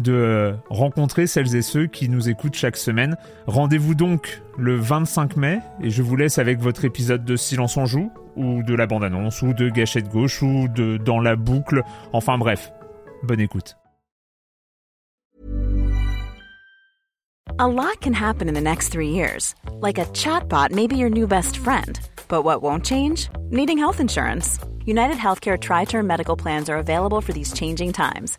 de rencontrer celles et ceux qui nous écoutent chaque semaine. Rendez-vous donc le 25 mai et je vous laisse avec votre épisode de Silence en joue ou de la bande-annonce ou de Gâchette gauche ou de Dans la boucle. Enfin bref, bonne écoute. A lot can happen in the next three years. Like a chatbot may be your new best friend. But what won't change? Needing health insurance. United Healthcare Tri Term Medical Plans are available for these changing times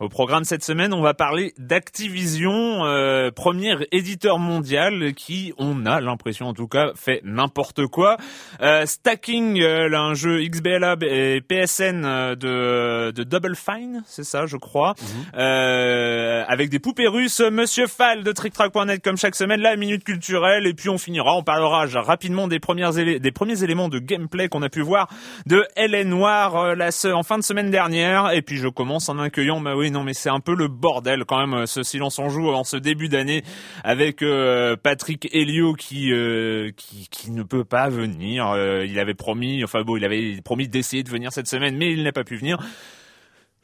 Au programme cette semaine, on va parler d'Activision, euh, premier éditeur mondial qui, on a l'impression en tout cas, fait n'importe quoi. Euh, Stacking, euh, un jeu XBLA et PSN euh, de, de Double Fine, c'est ça, je crois, euh, avec des poupées russes. Monsieur Fall de TrickTrack.net comme chaque semaine, la minute culturelle, et puis on finira, on parlera rapidement des premières des premiers éléments de gameplay qu'on a pu voir de LN Noir euh, la en fin de semaine dernière, et puis je commence en accueillant ma oui non, mais c'est un peu le bordel quand même, ce silence en joue en ce début d'année avec euh, Patrick Helio qui, euh, qui, qui ne peut pas venir. Euh, il avait promis, enfin bon, il avait promis d'essayer de venir cette semaine, mais il n'a pas pu venir.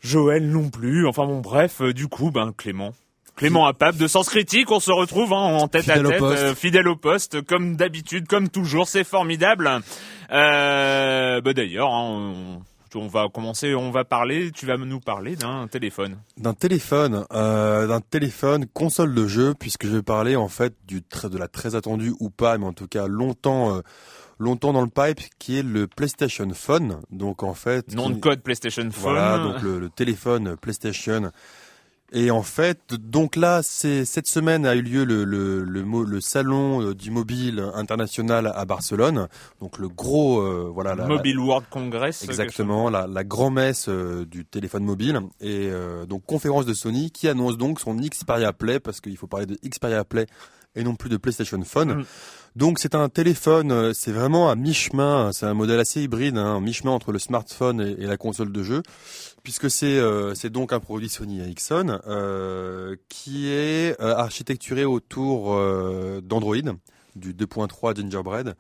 Joël non plus. Enfin bon, bref, du coup, ben Clément. Clément Apap de Sens Critique, on se retrouve hein, en tête à tête, fidèle au poste, comme d'habitude, comme toujours, c'est formidable. Euh, bah d'ailleurs, hein, on va commencer, on va parler, tu vas nous parler d'un téléphone. D'un téléphone, euh, d'un téléphone console de jeu, puisque je vais parler en fait du de la très attendue ou pas, mais en tout cas longtemps. Euh, longtemps dans le pipe qui est le PlayStation Phone donc en fait nom de code PlayStation Phone voilà donc le, le téléphone PlayStation et en fait, donc là, c'est cette semaine a eu lieu le, le, le, le, salon euh, du mobile international à Barcelone. Donc le gros, euh, voilà, la, Mobile World Congress. Exactement, la, la grand-messe euh, du téléphone mobile et donc conférence de Sony qui annonce donc son Xperia Play parce qu'il faut parler de Xperia Play et non plus de PlayStation Phone. Mm. Donc c'est un téléphone, c'est vraiment à mi-chemin, c'est un modèle assez hybride, hein, mi-chemin entre le smartphone et, et, la console de jeu puisque c'est euh, c'est donc un produit Sony Ericsson euh, qui est euh, architecturé autour d'Android du 2.3 Gingerbread.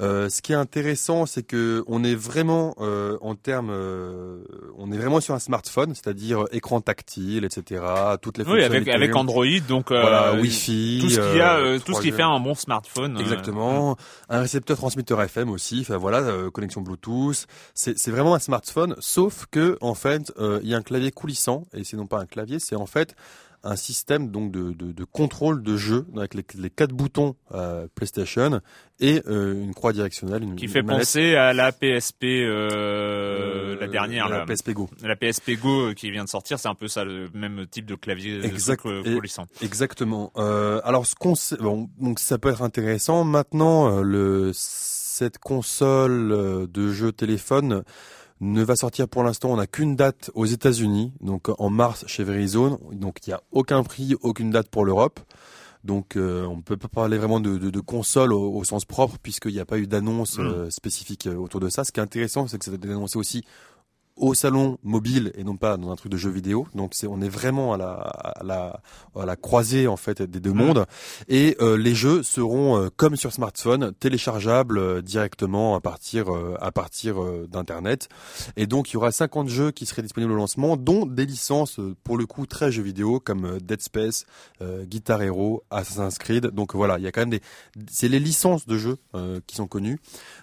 Euh, ce qui est intéressant, c'est que on est vraiment euh, en termes, euh, on est vraiment sur un smartphone, c'est-à-dire écran tactile, etc. Toutes les oui, avec avec Android, donc voilà, Wi-Fi, tout ce qui a, tout ce qui fait un bon smartphone. Exactement, un récepteur transmetteur FM aussi. Enfin voilà, connexion Bluetooth. C'est c'est vraiment un smartphone, sauf que en fait, il y a un clavier coulissant et c'est non pas un clavier, c'est en fait un système donc de, de, de, contrôle de jeu avec les, les quatre boutons euh, PlayStation et euh, une croix directionnelle. Une, qui fait penser à la PSP, euh, la dernière, la, PSP Go. La PSP Go euh, qui vient de sortir, c'est un peu ça, le même type de clavier exact, Exactement. Euh, alors ce qu'on bon, donc ça peut être intéressant. Maintenant, le cette console de jeu téléphone ne va sortir pour l'instant. On n'a qu'une date aux États-Unis, donc en mars chez Verizon. Donc il n'y a aucun prix, aucune date pour l'Europe. Donc euh, on ne peut pas parler vraiment de, de, de console au, sens propre puisqu'il n'y a pas eu d'annonce mm. euh, spécifique autour de ça. Ce qui est intéressant, c'est que ça a été annoncé aussi au salon mobile et non pas dans un truc de jeu vidéo. Donc c'est on est vraiment à la à la à la croisée en fait des deux mondes et euh, les jeux seront euh, comme sur smartphone téléchargeables euh, directement à partir à partir d'internet et donc il y aura 50 jeux qui seraient disponibles au lancement dont des licences pour le coup très jeux vidéo comme Dead Space, Guitar Hero, Assassin's Creed. Donc voilà, il y a quand même des c'est les licences de jeux qui sont connues.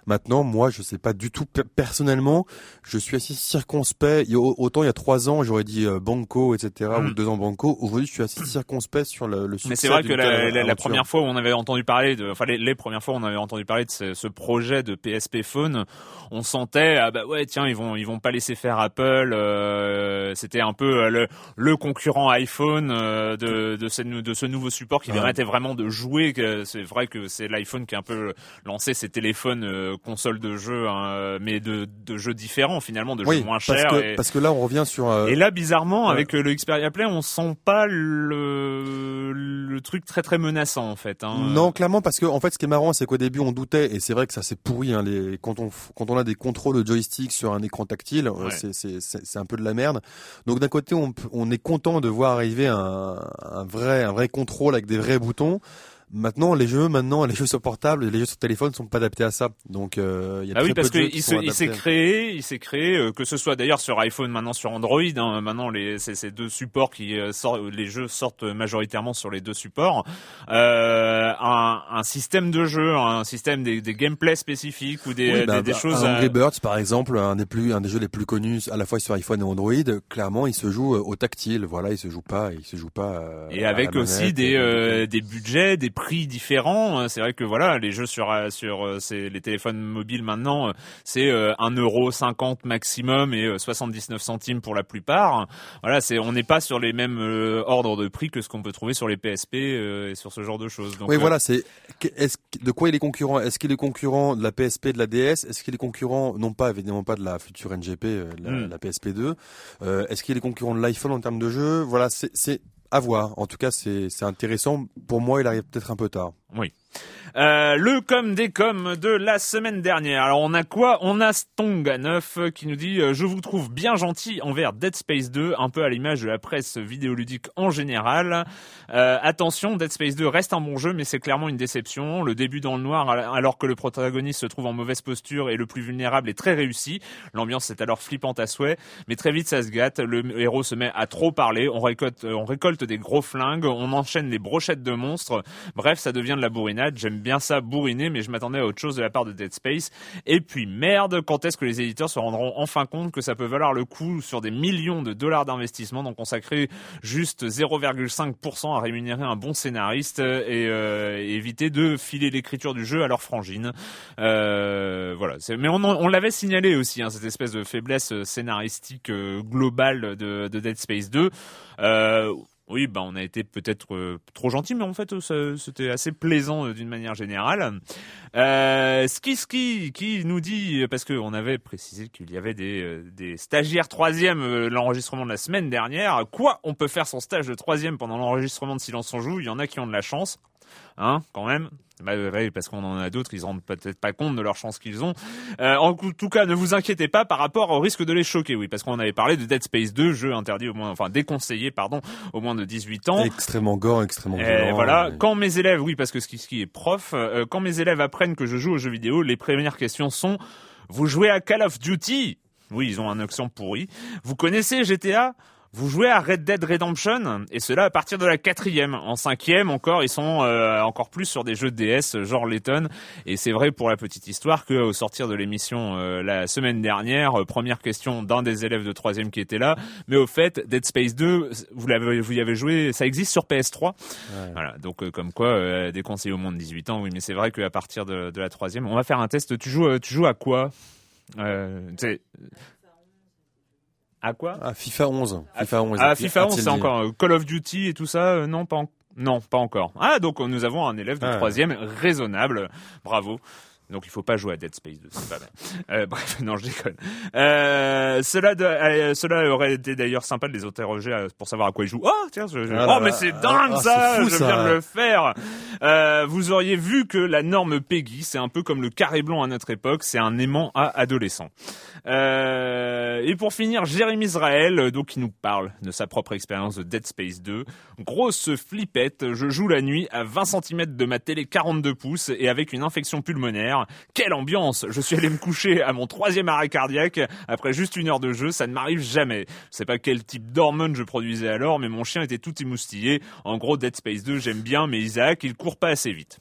Maintenant moi je sais pas du tout personnellement, je suis assez circonspect. autant il y a trois ans, j'aurais dit euh, Banco, etc., ou hmm. deux ans Banco. Aujourd'hui, je suis assez circonspect sur le, le succès. Mais c'est vrai que la, première fois où on avait entendu parler de, enfin les, premières fois où on avait entendu parler de ce, projet de PSP Phone, on sentait ah bah ouais tiens ils vont ils vont pas laisser faire Apple. Euh, C'était un peu euh, le, le concurrent iPhone euh, de de ce, de ce nouveau support qui permettait vraiment de jouer. C'est vrai que c'est l'iPhone qui a un peu lancé ses téléphones consoles de jeux, hein, mais de, de jeux différents finalement, de jeux moins. Parce que, parce que là, on revient sur. Euh, et là, bizarrement, avec le Xperia Play, on sent pas le, le truc très très menaçant en fait. Hein. Non, clairement, parce que en fait, ce qui est marrant, c'est qu'au début, on doutait, et c'est vrai que ça s'est pourri. Hein, les... quand on quand on a des contrôles de joystick sur un écran tactile, euh, c'est c'est un peu de la merde. Donc d'un côté, on, on est content de voir arriver un, un vrai un vrai contrôle avec des vrais boutons. Maintenant, les jeux, maintenant, les jeux sur portable, les jeux sur téléphone sont pas adaptés à ça. Donc, euh, il y a ah oui, parce qu'il s'est créé, il s'est créé, euh, que ce soit d'ailleurs sur iPhone, maintenant sur Android. Hein, maintenant, les c'est ces deux supports qui euh, sortent, les jeux sortent majoritairement sur les deux supports. Euh, un, un, système de jeu, un système des, des gameplays spécifiques ou des, bah, des, bah, choses. Angry Birds, par exemple, un des plus, un des jeux les plus connus à la fois sur iPhone et Android. Clairement, il se joue au tactile. Voilà, il se joue pas, il se joue pas. et avec aussi des, des budgets, des prix différents. Euh, c'est vrai que voilà, les jeux sur euh, sur euh, les téléphones mobiles maintenant, c'est un euro cinquante maximum et 79 centimes pour la plupart. Voilà, c'est on n'est pas sur les mêmes ordres de prix que ce qu'on peut trouver sur les PSP et sur ce genre de choses. Donc, oui, voilà, c'est est de quoi il est concurrent? Est-ce qu'il est concurrent de la PSP, de la DS Est-ce qu'il est concurrent non pas évidemment pas de la future NGP, la, hmm. la PSP 2 Est-ce qu'il est concurrent de l'iPhone en termes de jeu Voilà, c'est à voir. En tout cas, c'est intéressant. Pour moi, il arrive peut-être un peu tard. Oui. Euh, le com des coms de la semaine dernière. Alors on a quoi? On a Stong9 qui nous dit euh, je vous trouve bien gentil envers Dead Space 2, un peu à l'image de la presse vidéoludique en général. Euh, attention, Dead Space 2 reste un bon jeu, mais c'est clairement une déception. Le début dans le noir, alors que le protagoniste se trouve en mauvaise posture et le plus vulnérable est très réussi. L'ambiance est alors flippante à souhait, mais très vite ça se gâte. Le héros se met à trop parler. On récolte, on récolte des gros flingues, on enchaîne les brochettes de monstres. Bref, ça devient de la bourrinade. J'aime bien ça bourriner, mais je m'attendais à autre chose de la part de Dead Space. Et puis merde, quand est-ce que les éditeurs se rendront enfin compte que ça peut valoir le coup sur des millions de dollars d'investissement, donc consacrer juste 0,5% à rémunérer un bon scénariste et, euh, éviter de filer l'écriture du jeu à leur frangine. Euh, voilà. Mais on, l'avait signalé aussi, hein, cette espèce de faiblesse scénaristique euh, globale de, de, Dead Space 2. Euh, oui, bah on a été peut-être euh, trop gentil, mais en fait c'était assez plaisant euh, d'une manière générale. Euh, Ski Ski qui nous dit parce qu'on avait précisé qu'il y avait des, euh, des stagiaires troisième l'enregistrement de la semaine dernière. Quoi, on peut faire son stage de troisième pendant l'enregistrement de Silence on joue? Il y en a qui ont de la chance hein, quand même. Bah, parce qu'on en a d'autres, ils se rendent peut-être pas compte de leur chance qu'ils ont. Euh, en tout cas, ne vous inquiétez pas par rapport au risque de les choquer, oui, parce qu'on avait parlé de Dead Space 2, jeu interdit au moins, enfin déconseillé, pardon, au moins de 18 ans. Extrêmement gore, extrêmement violent. voilà, quand mes élèves, oui, parce que Ski est prof, euh, quand mes élèves apprennent que je joue aux jeux vidéo, les premières questions sont, vous jouez à Call of Duty? Oui, ils ont un accent pourri. Vous connaissez GTA vous jouez à Red Dead Redemption et cela à partir de la quatrième. En cinquième encore, ils sont euh, encore plus sur des jeux de DS genre Letton. Et c'est vrai pour la petite histoire que au sortir de l'émission euh, la semaine dernière, euh, première question d'un des élèves de troisième qui était là. Mais au fait, Dead Space 2, vous l'avez, vous y avez joué, ça existe sur PS3. Voilà, donc comme quoi, déconseillé au moins de 18 ans. Oui, mais c'est vrai qu'à partir de, de, la troisième, on va faire un test. Tu joues, tu joues à quoi? Euh, à quoi À FIFA 11. FIFA 11. Ah, FIFA 11, c'est encore euh, Call of Duty et tout ça. Euh, non, pas non, pas encore. Ah, donc nous avons un élève de ah. troisième raisonnable. Bravo. Donc il faut pas jouer à Dead Space 2, c'est pas mal. Euh, bref, non, je déconne. Euh, cela, de, euh, cela aurait été d'ailleurs sympa de les interroger pour savoir à quoi ils jouent. Oh, tiens, je, je- Ah oh, mais c'est dingue ah, ça, fou, je ça. viens de le faire. Vous auriez vu que la norme Peggy, c'est un peu comme le carré blanc à notre époque, c'est un aimant à adolescent. Euh, et pour finir, Jérémy Israël, donc qui nous parle de sa propre expérience de Dead Space 2. Grosse flippette, je joue la nuit à 20 cm de ma télé 42 pouces et avec une infection pulmonaire. Quelle ambiance Je suis allé me coucher à mon troisième arrêt cardiaque après juste une heure de jeu, ça ne m'arrive jamais. Je sais pas quel type d'hormones je produisais alors, mais mon chien était tout émoustillé. En gros, Dead Space 2, j'aime bien, mais Isaac, il court pas assez vite.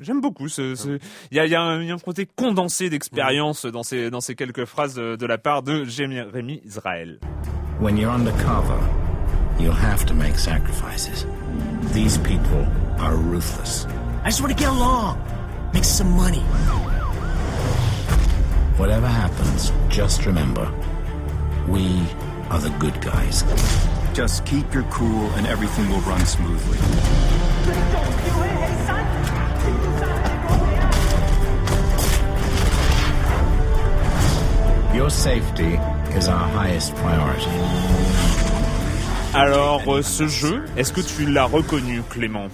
J'aime beaucoup ce, ce- il y a, il y a un, il y a un côté condensé d'expérience dans ces, dans ces quelques phrases de, de la part de Jérémy Israël. When you're undercover, you'll have to make sacrifices. These people are ruthless. I just want to get along, make some money. Whatever happens, just remember, we are the good guys. Just keep your cool and everything will run smoothly. Your safety is our highest priority. Alors, euh, ce jeu, est-ce que tu l'as reconnu, Clément?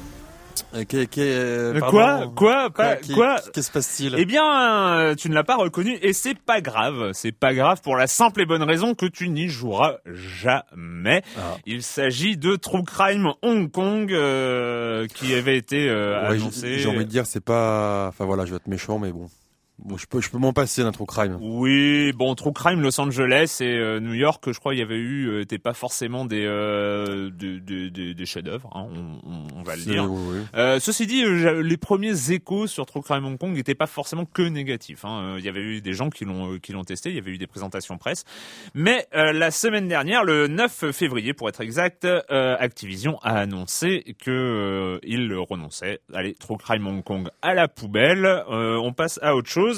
Euh, euh, Euh, pardon, quoi Quoi Pas- quoi Qu'est-ce qui se passe-t-il Eh bien, tu ne l'as pas reconnu et c'est pas grave. C'est pas grave pour la simple et bonne raison que tu n'y joueras jamais. Ah. Il s'agit de True Crime Hong Kong euh, qui avait été euh, Ouais, annoncé. J'ai envie de dire, c'est pas. Enfin voilà, je vais être méchant, mais bon. Bon, je peux, je peux m'en passer d'un true crime. Oui, bon, True Crime Los Angeles et euh, New York, je crois, il y avait eu, euh, étaient pas forcément des euh, des, des, des- chefs-d'œuvre, hein, on, on- va le dire. oui, oui. Euh, ceci dit, euh, les premiers échos sur True Crime Hong Kong n'étaient pas forcément que négatifs. hein. Euh, Il y avait eu des gens qui l'ont euh, qui l'ont testé, il y avait eu des présentations presse. Mais euh, la semaine dernière, le 9 février pour être exact, euh, Activision a annoncé que euh, il renonçait. Allez, True Crime Hong Kong à la poubelle. Euh, on passe à autre chose.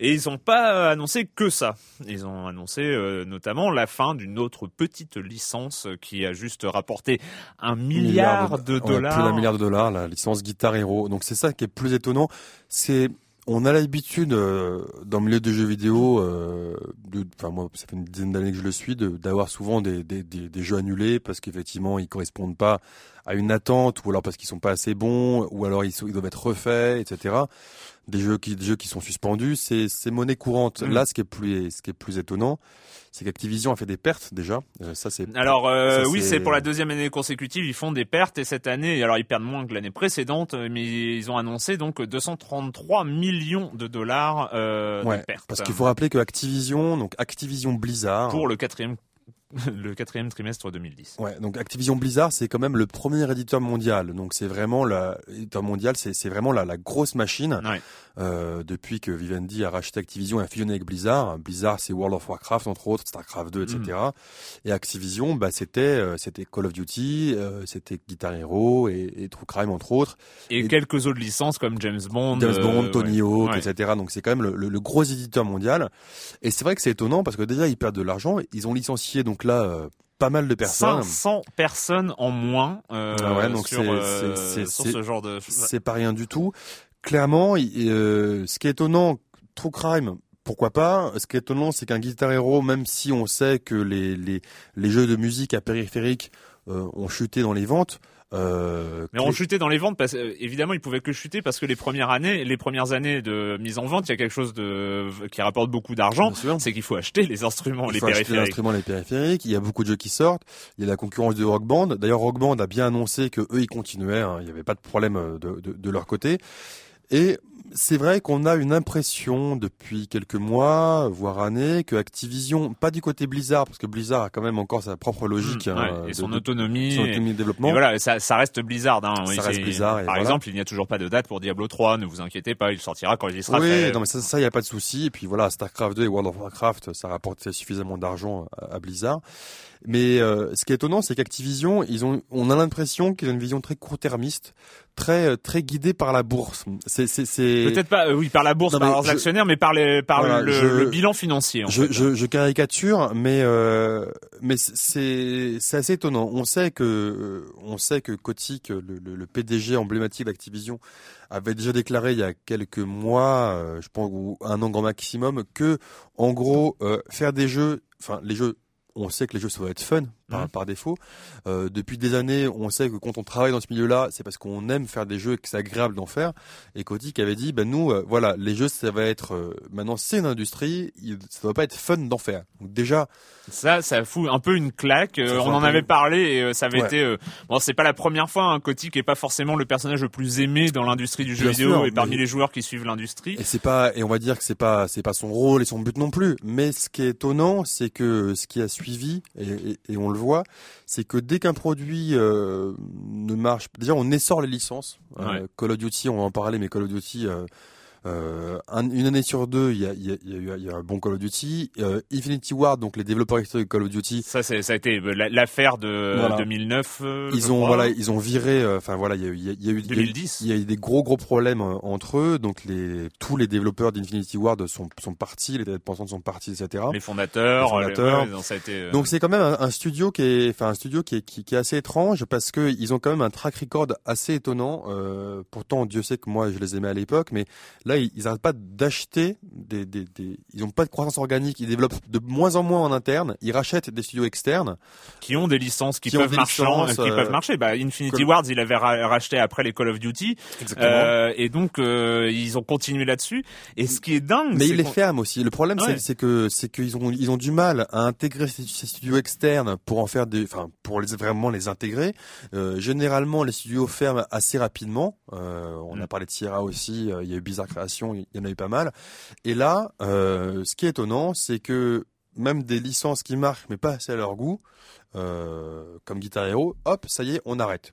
Et ils n'ont pas annoncé que ça. Ils ont annoncé euh, notamment la fin d'une autre petite licence qui a juste rapporté un milliard de ouais, dollars. plus d'un milliard de dollars, la licence Guitar Hero. Donc c'est ça qui est plus étonnant. C'est on a l'habitude euh, dans le milieu des jeux vidéo, euh, enfin moi ça fait une dizaine d'années que je le suis, de- d'avoir souvent des, des, des, des jeux annulés parce qu'effectivement ils correspondent pas à une attente ou alors parce qu'ils sont pas assez bons ou alors ils, sont- ils doivent être refaits, etc. Des jeux qui, des jeux qui sont suspendus, c'est c'est monnaie courante. Mm. Là, ce qui est plus, ce qui est plus étonnant, c'est qu'Activision a fait des pertes déjà. Euh, ça c'est Alors euh, Ça, oui, c'est- c'est pour la deuxième année consécutive, ils font des pertes et cette année, alors ils perdent moins que l'année précédente, euh, mais ils ont annoncé donc 233 millions de dollars euh, Ouais, de pertes Parce qu'il faut rappeler que Activision, donc Activision Blizzard, pour le quatrième le quatrième trimestre 2010. ouais, donc Activision Blizzard, c'est quand même le premier éditeur mondial. Donc c'est vraiment la éditeur mondial, c'est vraiment la, la grosse machine. Ouais. Euh, depuis que Vivendi a racheté Activision et a fusionné avec Blizzard. Blizzard, c'est World of Warcraft entre autres, Starcraft 2, etc. Mm. Et Activision, bah c'était euh, c'était Call of Duty, euh, c'était Guitar Hero et, et True Crime entre autres. Et, Et- quelques autres licences comme James Bond, James Bond, euh, Tony. Hawk, Ouais. etc. Donc c'est quand même le, le- le gros éditeur mondial. Et c'est vrai que c'est étonnant parce que déjà ils perdent de l'argent. Ils ont licencié donc là euh, pas mal de personnes. 500 personnes en moins euh, Ah ouais, donc sur, c'est- euh, sur ce genre de C'est pas rien du tout. Clairement, euh, ce qui est étonnant, True Crime. Pourquoi pas? Ce qui est étonnant, c'est qu'un Guitar Hero, même si on sait que les, les, les jeux de musique à périphérique euh, ont chuté dans les ventes, euh, Mais on chutait dans les ventes parce euh, évidemment ils pouvaient que chuter parce que les premières années, les premières années de mise en vente, il y a quelque chose de qui rapporte beaucoup d'argent, c'est qu'il faut acheter les instruments, Il les faut acheter périphériques. l'instrument, les périphériques. Il y a beaucoup de jeux qui sortent. Il y a la concurrence de Rock Band. D'ailleurs, Rock Band a bien annoncé que eux, ils continuaient. hein. Il n'y avait pas de problème euh, de, de, de leur côté. Et c'est vrai qu'on a une impression depuis quelques mois, voire années, que Activision, pas du côté Blizzard, parce que Blizzard a quand même encore sa propre logique Mmh, hein, ouais, et son de- autonomie. son et- autonomie de et développement. voilà, ça, ça reste Blizzard. Hein. Ça reste Blizzard, et Par voilà. exemple, il n'y a toujours pas de date pour Diablo 3. Ne vous inquiétez pas, il sortira quand il sera oui, fait. non mais ça, ça y a pas de souci. Et puis voilà, Starcraft 2 et World of Warcraft, ça rapporte suffisamment d'argent à, à Blizzard. Mais euh, ce qui est étonnant, c'est qu'Activision, ils ont, on a l'impression qu'ils ont une vision très court-termiste, très très guidés par la bourse. C'est c'est c'est peut-être pas euh, oui par la bourse Non, par leurs je- actionnaires mais par les par Voilà, le, je- le bilan financier en je, fait. je, je caricature, mais euh, mais c'est c'est assez étonnant. On sait que euh, on sait que Kotick, le, le, le PDG emblématique d'Activision, avait déjà déclaré il y a quelques mois, euh, je pense ou un an grand maximum, que en gros euh, faire des jeux, enfin les jeux. On sait que les jeux ça va être fun par, par défaut. Euh, depuis des années, on sait que quand on travaille dans ce milieu-là, c'est parce qu'on aime faire des jeux et que c'est agréable d'en faire. Et Kotick avait dit, ben nous, euh, voilà, les jeux, ça va être euh, maintenant c'est une industrie, ça va pas être fun d'en faire. Donc déjà, Ça, ça fout un peu une claque. On en peu avait parlé et ça avait Ouais. été. bon, c'est pas la première fois. Hein, Kotick est pas forcément le personnage le plus aimé dans l'industrie du jeu Bien vidéo sûr, et parmi mais- les joueurs qui suivent l'industrie. et c'est pas, et on va dire que c'est pas, c'est pas son rôle et son but non plus. Mais ce qui est étonnant, c'est que ce qui a suivi et, et- et on le voit, c'est que dès qu'un produit euh, ne marche, déjà on essore les licences. Euh, Ouais. Call of Duty, on va en parler, mais Call of Duty. Euh, un- une année sur deux, il y a, il y a- y a y a un bon Call of Duty. Euh, Infinity Ward, donc les développeurs historiques de Call of Duty, Ça, ça a été euh, la- l'affaire de Voilà. 2009. euh, je ils ont crois. voilà ils ont viré enfin voilà il y a eu il y a, il y a eu il y a eu- 2010. il y a eu des gros gros problèmes entre eux donc les tous les développeurs d'Infinity Ward sont sont partis les têtes pensantes sont partis etc les fondateurs. Les fondateurs. ouais, non, ça a été. donc c'est quand même un, un studio qui est enfin un studio qui est qui, qui est assez étrange parce que ils ont quand même un track record assez étonnant euh, pourtant Dieu sait que moi je les aimais à l'époque mais là ils, ils arrêtent pas d'acheter des, des, des ils ont pas de croissance organique ils développent de moins en moins en interne ils rachètent des studios externes qui ont des licences qui, peuvent marcher, licences, qui euh, peuvent marcher. Bah, Infinity Call- Ward, il avait ra- racheté après les Call of Duty, euh, et donc euh, ils ont continué là-dessus. Et ce qui est dingue, Mais ils les ferment aussi. Le problème, c'est- Ouais. c'est que c'est qu'ils ont ils ont du mal à intégrer ces, ces studios externes pour en faire des, enfin pour les vraiment les intégrer. Euh, généralement, les studios ferment assez rapidement. On a Mm. parlé de Sierra aussi. il y a eu Bizarre Création, il y en a eu pas mal. Et là, euh, ce qui est étonnant, c'est que même des licences qui marchent mais pas assez à leur goût, euh, comme Guitar Hero, hop, ça y est, on arrête.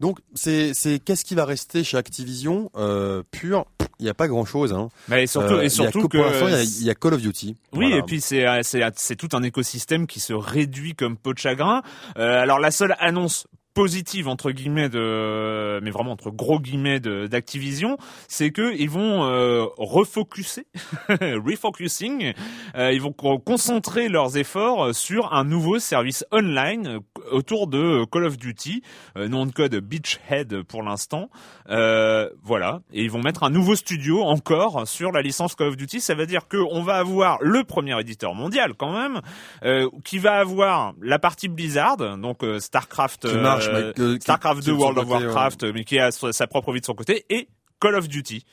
Donc c'est qu'est-ce qui va rester chez Activision euh, pur? Il n'y a pas grand chose. Hein. Mais surtout, Euh, et il y a surtout que pour l'instant, il y a- que il y, a Call of Duty. Oui, Voilà. et puis c'est c'est c'est tout un écosystème qui se réduit comme peau de chagrin. Euh, alors la seule annonce positive entre guillemets de mais vraiment entre gros guillemets d'Activision, c'est que ils vont euh, refocuser, refocusing, euh, ils vont co- concentrer leurs efforts sur un nouveau service online autour de Call of Duty, euh, nom de code Beachhead pour l'instant. Euh, voilà, et ils vont mettre un nouveau studio encore sur la licence Call of Duty. Ça veut dire que on va avoir le premier éditeur mondial quand même, euh, qui va avoir la partie Blizzard, donc euh, Starcraft, Qui marche, euh, mais qui- Starcraft qui 2, de son World of Warcraft, mais qui a sa sa propre vie de son côté, et Call of Duty.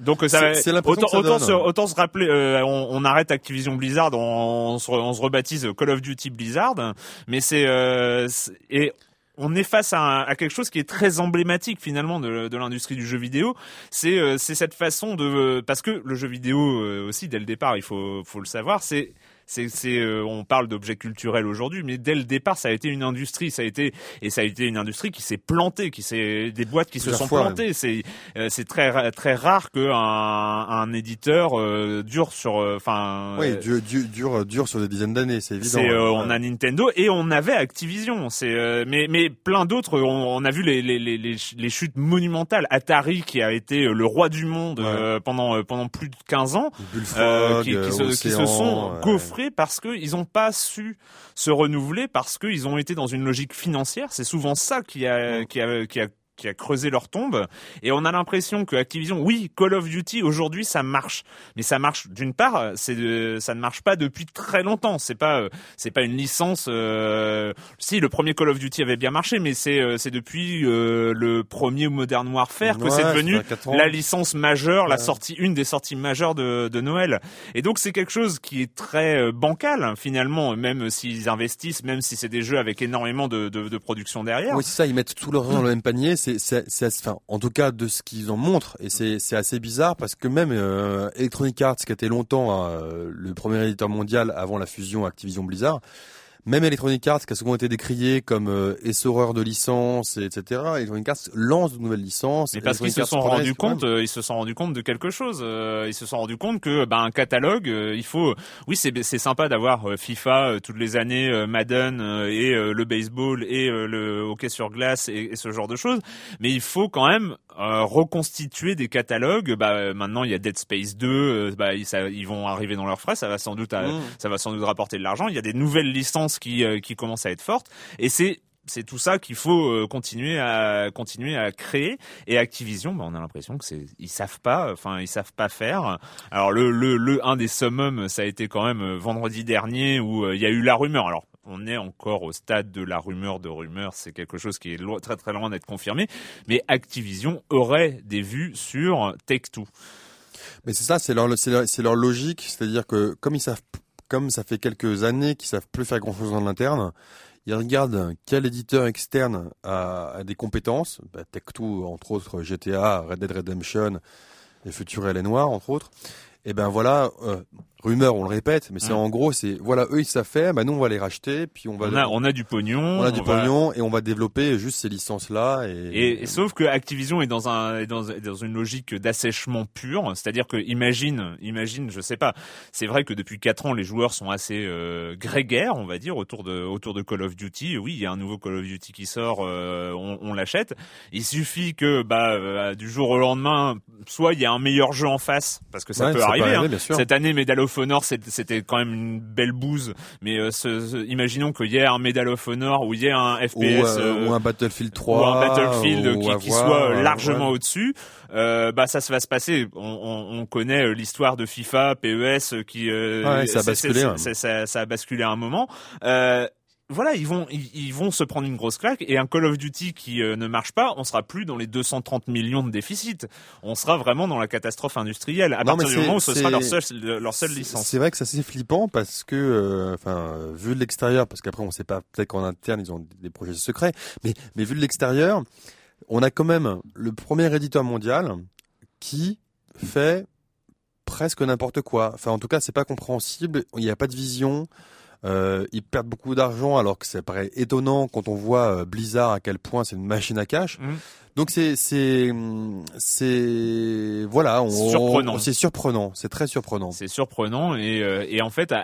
Donc euh, ça C'est- autant, que ça autant, se, autant se rappeler, euh, on, on arrête Activision Blizzard, on, on se, on se rebaptise Call of Duty Blizzard, mais c'est euh, et on est face à, un- à quelque chose qui est très emblématique finalement de, de l'industrie du jeu vidéo. C'est euh, c'est cette façon de parce que le jeu vidéo euh, aussi dès le départ, il faut faut le savoir, c'est c'est c'est euh, on parle d'objets culturels aujourd'hui, mais dès le départ, ça a été une industrie, ça a été et ça a été une industrie qui s'est plantée, qui s'est des boîtes qui se sont fois, plantées. C'est euh, c'est très très rare que un, un éditeur euh, dure sur euh, enfin Oui, euh, dur, dur, dur, dur sur des dizaines d'années, c'est évident. c'est euh, Ouais. on a Nintendo et on avait Activision. C'est euh, mais mais plein d'autres. On, on a vu les, les les les ch- les chutes monumentales. Atari qui a été le roi du monde euh, pendant pendant plus de 15 ans. Bullfrog, qui, qui se, qui se sont ouais. Parce qu'ils n'ont pas su se renouveler parce qu'ils ont été dans une logique financière. C'est souvent ça qui a, qui a, qui a qui a creusé leur tombe et on a l'impression que Activision oui Call of Duty aujourd'hui ça marche mais ça marche d'une part c'est de- ça ne marche pas depuis très longtemps c'est pas euh, c'est pas une licence euh, si le premier Call of Duty avait bien marché mais c'est euh, c'est depuis euh, le premier Modern Warfare que Ouais, c'est devenu la licence majeure, la sortie, une des sorties majeures de, de Noël. Et donc c'est quelque chose qui est très euh, bancal hein, finalement, même s'ils investissent, même si c'est des jeux avec énormément de, de, de production derrière. Oui, c'est ça, ils mettent tout leur dans le même panier. C'est, c'est, c'est enfin, en tout cas, de ce qu'ils en montrent. Et c'est, c'est assez bizarre parce que même euh, Electronic Arts, qui était longtemps euh, le premier éditeur mondial avant la fusion Activision Blizzard, même Electronic Arts, qui a souvent été décrié comme euh, essoreur de licences, et etc. Electronic Arts lance de nouvelles licences. Mais parce qu'ils se sont rendus compte, euh, ils se sont rendus compte de quelque chose. Euh, ils se sont rendus compte que, ben, un catalogue, euh, il faut. Oui, c'est c'est sympa d'avoir FIFA toutes les années, Madden et le baseball et le hockey sur glace et, et, ce genre de choses. Mais il faut quand même reconstituer des catalogues. Bah, maintenant, il y a Dead Space 2. bah, ils, ça, ils vont arriver dans leurs frais. Ça va sans doute, à, mmh. ça va sans doute rapporter de l'argent. Il y a des nouvelles licences qui qui commencent à être fortes. Et c'est c'est tout ça qu'il faut euh, continuer à continuer à créer. Et Activision bah, on a l'impression que c'est ils savent pas enfin ils savent pas faire. Alors le le le un des summums ça a été quand même euh, vendredi dernier où euh, il y a eu la rumeur. Alors on est encore au stade de la rumeur de rumeur, c'est quelque chose qui est très très loin d'être confirmé, mais Activision aurait des vues sur Take-Two. Mais c'est ça, c'est leur, c'est leur, logique, c'est-à-dire que comme ils savent, comme ça fait quelques années qu'ils savent plus faire grand-chose en interne, il regarde quel éditeur externe a, des compétences, bah, Tech2 entre autres, GTA, Red Dead Redemption et Future LA Noir entre autres. Et ben voilà, euh, rumeur, on le répète, mais c'est en gros, c'est voilà, eux ils savent faire, bah nous on va les racheter, puis on va. On a, on a du pognon. On a du pognon et on va développer juste ces licences là. Et, et, sauf que Activision est dans un est dans, dans une logique d'assèchement pur, c'est-à-dire que imagine, imagine, je sais pas, c'est vrai que depuis quatre ans les joueurs sont assez euh, grégaires, on va dire, autour de autour de Call of Duty. Oui, il y a un nouveau Call of Duty qui sort, euh, on, on l'achète. Il suffit que bah euh, du jour au lendemain, soit il y a un meilleur jeu en face, parce que ça peut arriver. hein. Cette année, Medal of Honor, c'était quand même une belle bouse. Mais euh, ce, imaginons qu'il y ait un Medal of Honor ou il y ait un FPS ou, euh, ou un Battlefield 3 ou un Battlefield qui, qui, soit largement au-dessus. Euh, bah ça, se va se passer. On, on, on connaît l'histoire de FIFA, PES qui ouais, ça a basculé. Ça, ça, ça, a basculé à un moment. Euh, voilà, ils vont ils, vont se prendre une grosse claque et un Call of Duty qui euh, ne marche pas, on sera plus dans les 230 millions de déficit. On sera vraiment dans la catastrophe industrielle à partir du moment où ce sera leur seule leur seule licence. C'est vrai que ça c'est flippant parce que euh, enfin vu de l'extérieur parce qu'après on sait pas peut-être qu'en interne ils ont des projets secrets, mais mais vu de l'extérieur, on a quand même le premier éditeur mondial qui fait presque n'importe quoi. Enfin en tout cas, c'est pas compréhensible, il n'y a pas de vision. Euh, ils perdent beaucoup d'argent alors que ça paraît étonnant quand on voit euh, Blizzard à quel point c'est une machine à cash. Mmh. Donc c'est c'est c'est voilà, on, surprenant. C'est surprenant, c'est très surprenant. C'est surprenant et euh, et en fait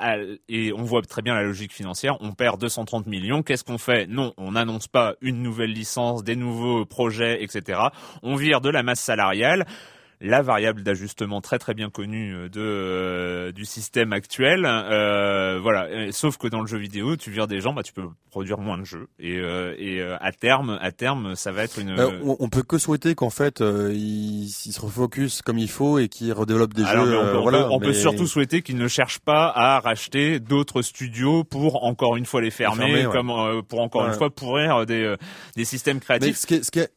et on voit très bien la logique financière. On perd 230 millions. Qu'est-ce qu'on fait? Non, on n'annonce pas une nouvelle licence, des nouveaux projets, etc. On vire de la masse salariale la variable d'ajustement très très bien connue euh, de euh, du système actuel. Euh, voilà, sauf que dans le jeu vidéo, tu vires des gens, bah tu peux produire moins de jeux et, euh, et à terme, à terme, ça va être une. on, peut que souhaiter qu'en fait ils, se refocus comme il faut et qu'ils redéveloppent des jeux. on, peut, voilà, on, peut, surtout souhaiter qu'ils ne cherchent pas à racheter d'autres studios pour encore une fois les fermer, comme pour encore une fois pourrir des des systèmes créatifs. ce qui ce qui est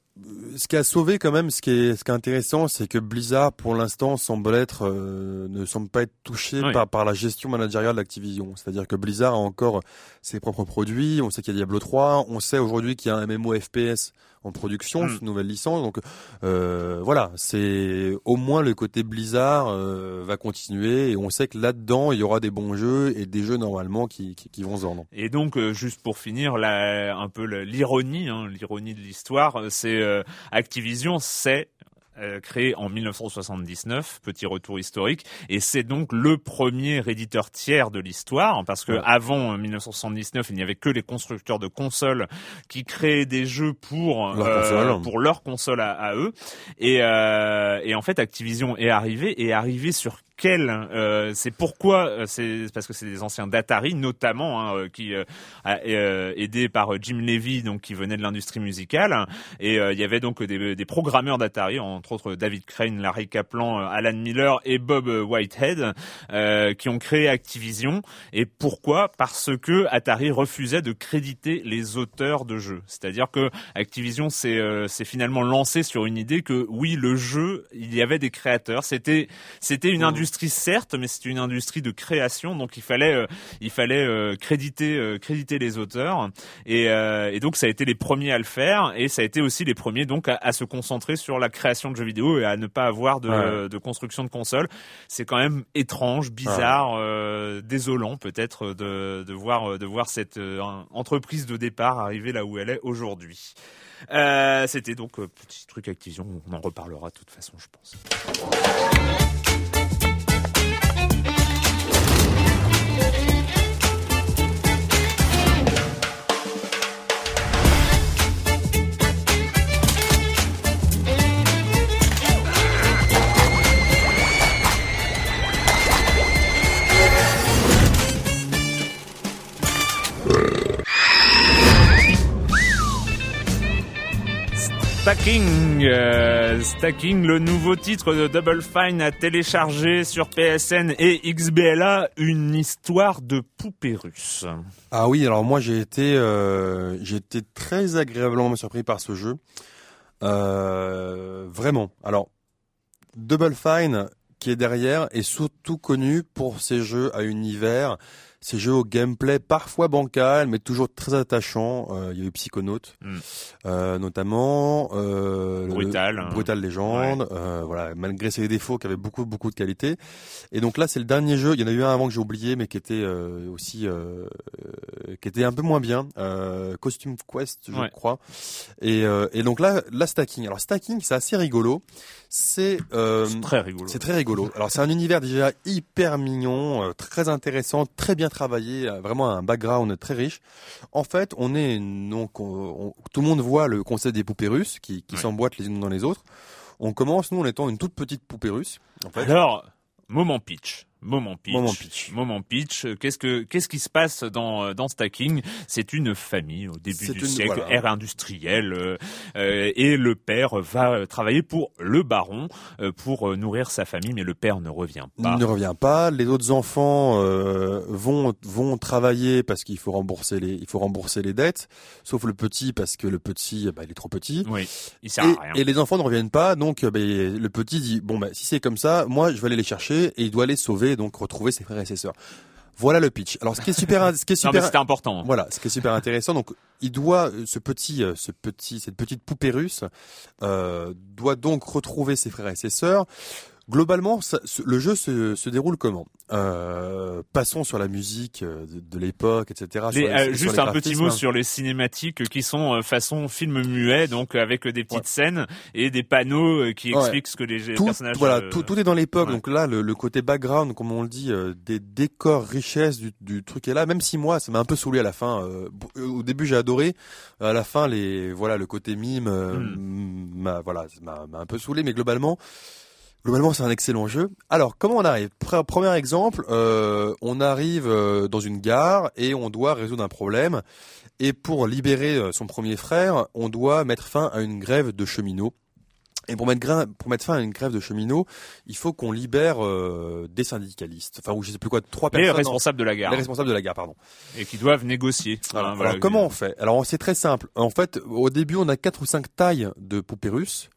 ce qui a sauvé quand même, ce qui est, ce qui est intéressant, c'est que Blizzard, pour l'instant, semble être, euh, ne semble pas être touché par, par la gestion managériale d'Activision. C'est-à-dire que Blizzard a encore ses propres produits. On sait qu'il y a Diablo 3. On sait aujourd'hui qu'il y a un MMO FPS en production, mm. une nouvelle licence. Donc euh, voilà, c'est au moins le côté Blizzard euh, va continuer et on sait que là-dedans il y aura des bons jeux et des jeux normalement qui, qui, qui vont se vendre. Et donc euh, juste pour finir, la, un peu l'ironie, hein, l'ironie de l'histoire, c'est euh, Activision, c'est euh, créé en 1979, petit retour historique, et c'est donc le premier éditeur tiers de l'histoire, parce que avant 1979, il n'y avait que les constructeurs de consoles qui créaient des jeux pour leur euh, pour leur console à, eux, et, euh, et en fait Activision est arrivé et est arrivé sur quel euh, c'est pourquoi euh, c'est parce que c'est des anciens d'Atari notamment hein, euh, qui euh, aidés par Jim Levy donc qui venait de l'industrie musicale et il y avait donc des, des programmeurs d'Atari entre autres David Crane, Larry Kaplan, Alan Miller et Bob Whitehead qui ont créé Activision. Et pourquoi? Parce que Atari refusait de créditer les auteurs de jeux. C'est-à-dire que Activision s'est s'est finalement lancé sur une idée que oui le jeu il y avait des créateurs. C'était c'était une industrie industrie certes, mais c'est une industrie de création, donc il fallait, euh, il fallait euh, créditer, euh, créditer les auteurs, et, et, donc ça a été les premiers à le faire, et ça a été aussi les premiers donc à, se concentrer sur la création de jeux vidéo et à ne pas avoir de, de construction de console. C'est quand même étrange, bizarre, désolant peut-être de, de voir, de voir cette entreprise de départ arriver là où elle est aujourd'hui. Euh, C'était donc petit truc Activision, on en reparlera de toute façon, je pense. Stacking, euh, Stacking, le nouveau titre de Double Fine à télécharger sur PSN et XBLA, une histoire de poupée russe. Ah oui, alors moi j'ai été, euh, j'ai été très agréablement surpris par ce jeu, euh, vraiment. Alors Double Fine qui est derrière est surtout connu pour ses jeux à univers ces jeux au gameplay parfois bancal, mais toujours très attachant. Euh, il y a eu Psychonaut, mm. euh, notamment. Euh, Brutal. Brutal Légende. Voilà, malgré ses défauts, qui avait beaucoup beaucoup de qualité. Et donc là, c'est le dernier jeu. Il y en a eu un avant que j'ai oublié, mais qui était aussi, qui était un peu moins bien. Costume Quest, je crois. Et, et donc là, la stacking. Alors stacking, c'est assez rigolo. C'est très rigolo. C'est très rigolo. Alors c'est un univers déjà hyper mignon, très intéressant, très bien travaillé, euh, vraiment un background très riche. En fait, on est donc tout le monde voit le concept des poupées russes qui, s'emboîtent les unes dans les autres. On commence nous en étant une toute petite poupée russe. Alors, moment pitch. Moment pitch. Moment pitch. Moment pitch. Qu'est-ce que qu'est-ce qui se passe dans euh, dans Stacking? C'est une famille au début du siècle, ère industrielle, euh, euh, et le père va travailler pour le baron pour nourrir sa famille, mais le père ne revient pas. Il ne revient pas. Les autres enfants vont vont travailler parce qu'il faut rembourser les il faut rembourser les dettes, sauf le petit parce que le petit bah, il est trop petit. Oui, il sert et, à rien. Et les enfants ne reviennent pas, donc bah, le petit dit bon bah si c'est comme ça, moi je vais aller les chercher et il doit les sauver donc retrouver ses frères et ses sœurs. Voilà le pitch. Alors ce qui est super, ce qui est super, c'était important. Voilà, ce qui est super intéressant. Donc il doit, euh, ce petit, euh, ce petit, cette petite poupée russe euh, doit donc retrouver ses frères et ses sœurs Globalement, le jeu se, déroule comment? Euh, Passons sur la musique euh, de, l'époque, etc. Euh, juste un petit mot sur les cinématiques qui sont façon film muet, donc avec des petites scènes et des panneaux qui expliquent ce que les personnages. Voilà, tout, est dans l'époque. Donc là, le, côté background, comme on le dit, des décors, richesse du, truc est là. Même si moi, ça m'a un peu saoulé à la fin. au début, j'ai adoré. À la fin, les voilà, le côté mime, hmm. m'a voilà, m'a un peu saoulé. Mais globalement. Globalement, c'est un excellent jeu. Alors, comment on arrive? Premier exemple, euh, on arrive euh, dans une gare et on doit résoudre un problème. Et pour libérer euh, son premier frère, on doit mettre fin à une grève de cheminots. Et pour mettre, pour mettre fin à une grève de cheminots, il faut qu'on libère des syndicalistes, enfin ou je sais plus quoi, trois personnes. Les responsables de la gare. Les responsables de la gare, pardon. Et qui doivent négocier. Alors, alors comment on fait? Alors c'est très simple. En fait, au début, on a quatre ou cinq tailles de poupées russes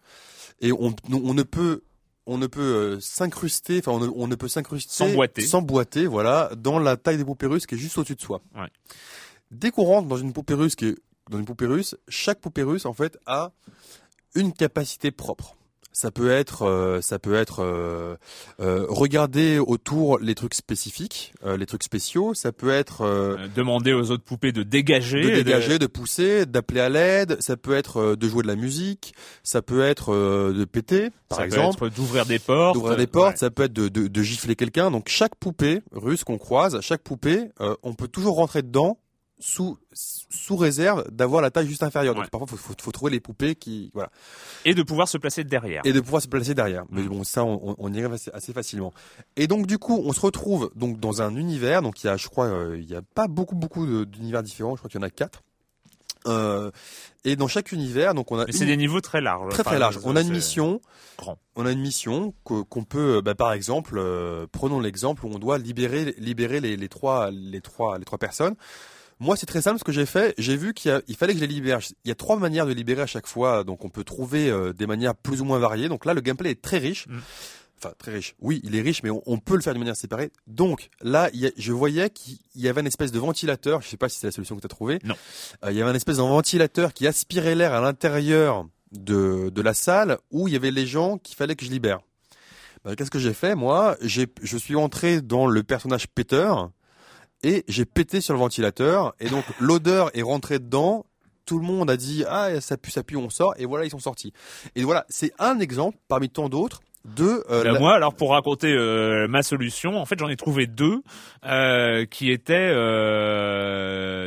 et on, on ne peut on ne peut euh, s'incruster, enfin on ne, peut s'incruster s'emboîter, s'emboîter, voilà, dans la taille des poupées russes qui est juste au-dessus de soi. Dès qu'on rentre dans une poupée russe qui est dans une poupée russe, chaque poupée russe en fait a une capacité propre. Ça peut être, euh, ça peut être euh, euh, regarder autour les trucs spécifiques, les trucs spéciaux. Ça peut être demander aux autres poupées de dégager, de dégager, de, pousser, d'appeler à l'aide. Ça peut être de jouer de la musique. Ça peut être de péter, par exemple. d'ouvrir des portes. D'ouvrir des portes. Ça peut être de, de, de gifler quelqu'un. Donc chaque poupée russe qu'on croise, chaque poupée, on peut toujours rentrer dedans sous sous réserve d'avoir la taille juste inférieure. Donc parfois, faut, faut, trouver les poupées qui voilà. Et de pouvoir se placer derrière. Et de pouvoir se placer derrière. Mais mm. bon, ça, on, on y arrive assez, facilement. Et donc du coup, on se retrouve donc dans un univers. Donc il y a, je crois, euh, il y a pas beaucoup beaucoup d'univers différents. Je crois qu'il y en a quatre. Euh, et dans chaque univers, donc on a. c'est des niveaux très larges. Très très larges. On a une mission. Grand. On a une mission qu'on peut, bah, par exemple, euh, prenons l'exemple où on doit libérer libérer les, les trois les trois les trois personnes. Moi, c'est très simple ce que j'ai fait. J'ai vu qu'il fallait que je les libère. Il y a trois manières de libérer à chaque fois, donc on peut trouver euh, des manières plus ou moins variées. Donc là, le gameplay est très riche. Mm. enfin très riche. Oui, il est riche, mais on, on peut le faire de manière séparée. Donc là, il y a- je voyais qu'il y avait une espèce de ventilateur. Je sais pas si c'est la solution que tu as trouvée. Non. Euh, il y avait une espèce de ventilateur qui aspirait l'air à l'intérieur de, de la salle où il y avait les gens qu'il fallait que je libère. Ben, Qu'est-ce que j'ai fait moi? Je suis entré dans le personnage péteur et j'ai pété sur le ventilateur et donc l'odeur est rentrée dedans. Tout le monde a dit ah ça pue ça pue on sort et voilà ils sont sortis. Et voilà c'est un exemple parmi tant d'autres de euh, Ben, la- Moi, alors pour raconter euh, ma solution, en fait, j'en ai trouvé deux euh, qui étaient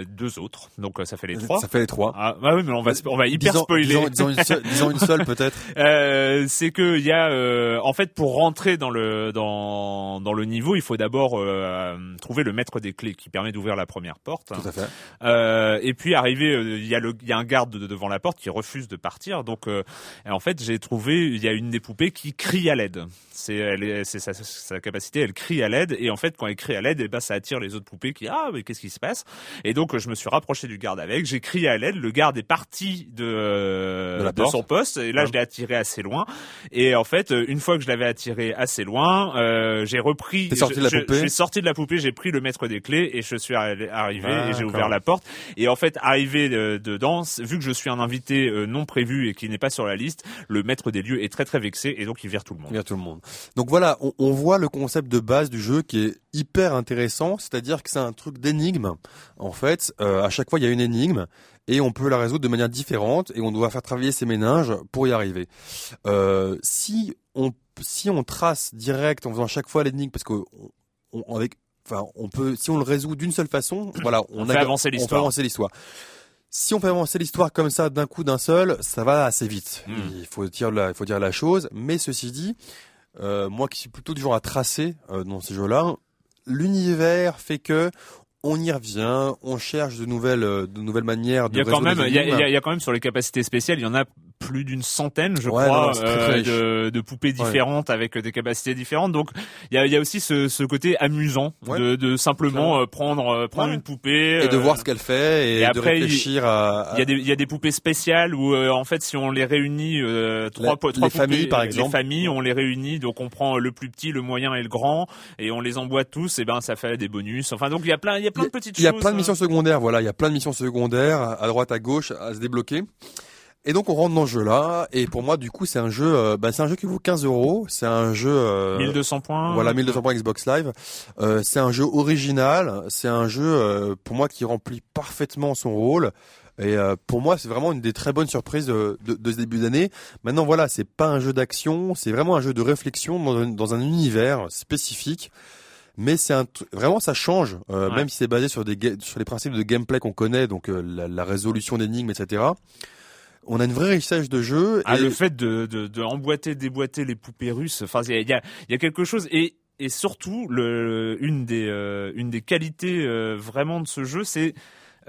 deux autres. Donc ça fait les trois. ça fait les trois. Ah bah oui, mais on va on va hyper Disons- spoiler. Disons, disons une seule, disons une seule peut-être. C'est que il y a en fait pour rentrer dans le dans dans le niveau, il faut d'abord trouver le maître des clés qui permet d'ouvrir la première porte. Tout à fait. Et puis arrivé, euh, il y a le, il y a un garde de- devant la porte qui refuse de partir. Donc, en fait, j'ai trouvé, il y a une des poupées qui crie à l'aide. C'est, sa, sa capacité, elle crie à l'aide. Et en fait, quand elle crie à l'aide, et ben, ça attire les autres poupées qui, ah, mais qu'est-ce qui se passe? Et donc, je me suis rapproché du garde avec. J'ai crié à l'aide. Le garde est parti de, De son poste. Et là, Ouais. je l'ai attiré assez loin. Et en fait, une fois que je l'avais attiré assez loin, euh, j'ai repris. T'es sorti de la poupée Je suis sorti de la poupée. J'ai pris le maître des clés et je suis arri- arrivé et j'ai ouvert la porte. Et en fait, arrivé euh, dedans, vu que je suis un invité euh, non prévu et qui n'est pas sur la liste, le maître des lieux est très très vexé et donc il vire tout le monde. Il y a tout le monde. Donc voilà, on, on voit le concept de base du jeu qui est hyper intéressant, c'est-à-dire que c'est un truc d'énigme. En fait, euh, à chaque fois il y a une énigme et on peut la résoudre de manière différente et on doit faire travailler ses méninges pour y arriver. Euh, si on si on trace direct en faisant chaque fois l'énigme, parce que on, on- avec Enfin, on peut, si on le résout d'une seule façon, voilà, on, On fait l'histoire. avancer l'histoire. Si on fait avancer l'histoire comme ça d'un coup d'un seul, ça va assez vite. Mm. Il faut dire la, il faut dire la chose. Mais ceci dit, euh, moi qui suis plutôt du genre à tracer euh, dans ces jeux-là, l'univers fait que on y revient, on cherche de nouvelles, euh, de nouvelles manières de y a quand même, il y a- il y a quand même sur les capacités spéciales, il y en a plus d'une centaine, je Ouais, crois, non, non, c'est très, très euh, de, de poupées différentes avec des capacités différentes. Donc il y a, y a aussi ce, ce côté amusant Ouais. de, de simplement euh, prendre euh, prendre une poupée et de voir ce qu'elle fait et, et de après, réfléchir à, Il y a des y a des poupées spéciales où euh, en fait si on les réunit euh, trois trois les familles, poupées, par les exemple. familles on les réunit donc on prend le plus petit le moyen et le grand et on les emboîte tous et ben ça fait des bonus enfin donc il y a plein il y a plein de petites Il y a choses plein de missions secondaires, voilà, il y a plein de missions secondaires à droite, à gauche, à se débloquer. Et donc on rentre dans ce jeu-là, et pour moi du coup c'est un jeu, euh, bah, c'est un jeu qui vaut 15 euros, c'est un jeu, euh, 1200 points voilà 1200 points Xbox Live, Euh, c'est un jeu original, c'est un jeu euh, pour moi qui remplit parfaitement son rôle. Et euh, pour moi, c'est vraiment une des très bonnes surprises de, de, de ce début d'année. Maintenant, voilà, c'est pas un jeu d'action, c'est vraiment un jeu de réflexion dans un, dans un univers spécifique. Mais c'est un vraiment ça change, euh, Ouais. même si c'est basé sur des sur les principes de gameplay qu'on connaît, donc euh, la, la résolution d'énigmes, etc. On a une vraie richesse de jeu. Ah, et- le fait de, de, de emboîter, déboîter les poupées russes. Enfin, il y a, il y, a, quelque chose et et surtout le une des euh, une des qualités euh, vraiment de ce jeu, c'est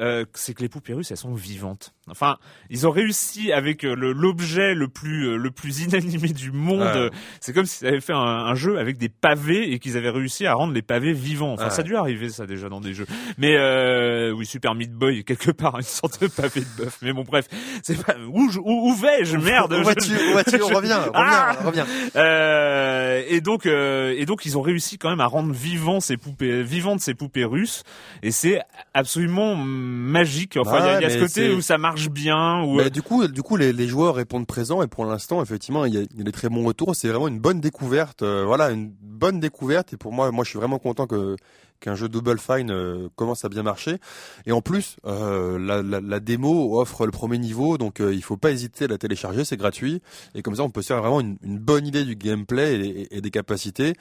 euh, c'est que les poupées russes elles sont vivantes. Enfin, ils ont réussi avec euh, le- l'objet le plus euh, le plus inanimé du monde. Ouais. C'est comme s'ils avaient fait un, un jeu avec des pavés et qu'ils avaient réussi à rendre les pavés vivants. Enfin, Ouais. ça a dû arriver ça déjà dans des jeux. Mais euh, oui, Super Meat Boy quelque part une sorte de pavé de bœuf. Mais bon, bref, c'est pas où où, où vais-je? Merde. Où je- vas-tu Où vas-tu? Je- Reviens, reviens, Ah reviens. euh, et donc, euh, et donc, ils ont réussi quand même à rendre vivant ces poupées, vivantes ces poupées russes, et c'est absolument magique. Enfin, il y a- il y, a Ouais, ce côté où ça marche bien, où Bah, du coup, du coup, les, les joueurs répondent présents et pour l'instant, effectivement, il y, a, il y a des très bons retours. C'est vraiment une bonne découverte. euh, voilà, une bonne découverte. Et pour moi, moi, je suis vraiment content que qu'un jeu Double Fine euh, commence à bien marcher. Et en plus, euh, la, la, la démo offre le premier niveau, donc euh, il faut pas hésiter à la télécharger. C'est gratuit. Et comme ça, on peut se faire vraiment une, une bonne idée du gameplay et, et- et des capacités.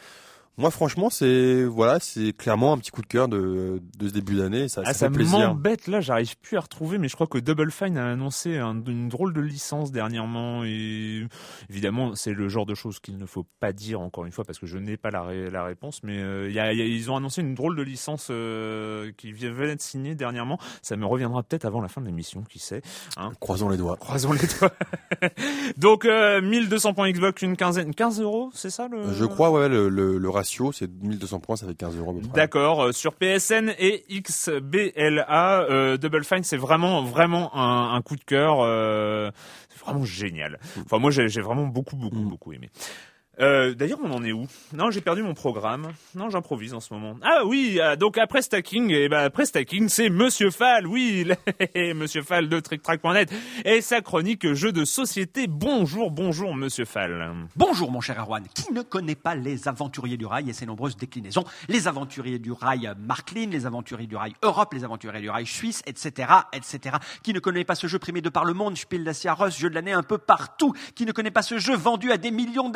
Moi, franchement, c'est voilà, c'est clairement un petit coup de cœur de, de ce début d'année. Ça, Ah, ça ça m'embête là, j'arrive plus à retrouver, mais je crois que Double Fine a annoncé un- une drôle de licence dernièrement et évidemment c'est le genre de choses qu'il ne faut pas dire encore une fois parce que je n'ai pas la, ré- la réponse, mais euh, il y a- il y a- ils ont annoncé une drôle de licence euh, qui vient venait de signer dernièrement. Ça me reviendra peut-être avant la fin de l'émission, qui sait. Croisons les doigts. Croisons les doigts. Donc euh, 1200 points Xbox, une quinzaine, 15 euros, c'est ça le Je crois, ouais, le, le, le ratio, c'est 1200 points, ça fait 15 euros. D'accord, euh, sur PSN et XBLA, euh, Double Fine, c'est vraiment vraiment un, un coup de cœur, euh, c'est vraiment génial. Enfin moi j'ai j'ai vraiment beaucoup beaucoup Mm. beaucoup aimé. Euh, D'ailleurs, on en est où? Non, j'ai perdu mon programme. Non, j'improvise en ce moment. Ah oui, euh, donc après stacking, et ben après stacking, c'est Monsieur Fall, oui, Monsieur Fall de TrickTrack.net et sa chronique jeu de société. Bonjour, bonjour, Monsieur Fall. Bonjour mon cher Erwan, qui ne connaît pas les aventuriers du rail et ses nombreuses déclinaisons? Les aventuriers du rail Marklin, les aventuriers du rail Europe, les aventuriers du rail Suisse, etc., etc. Qui ne connaît pas ce jeu primé de par le monde, Spiel des Jahres, jeu de l'année un peu partout Qui ne connaît pas ce jeu vendu à des millions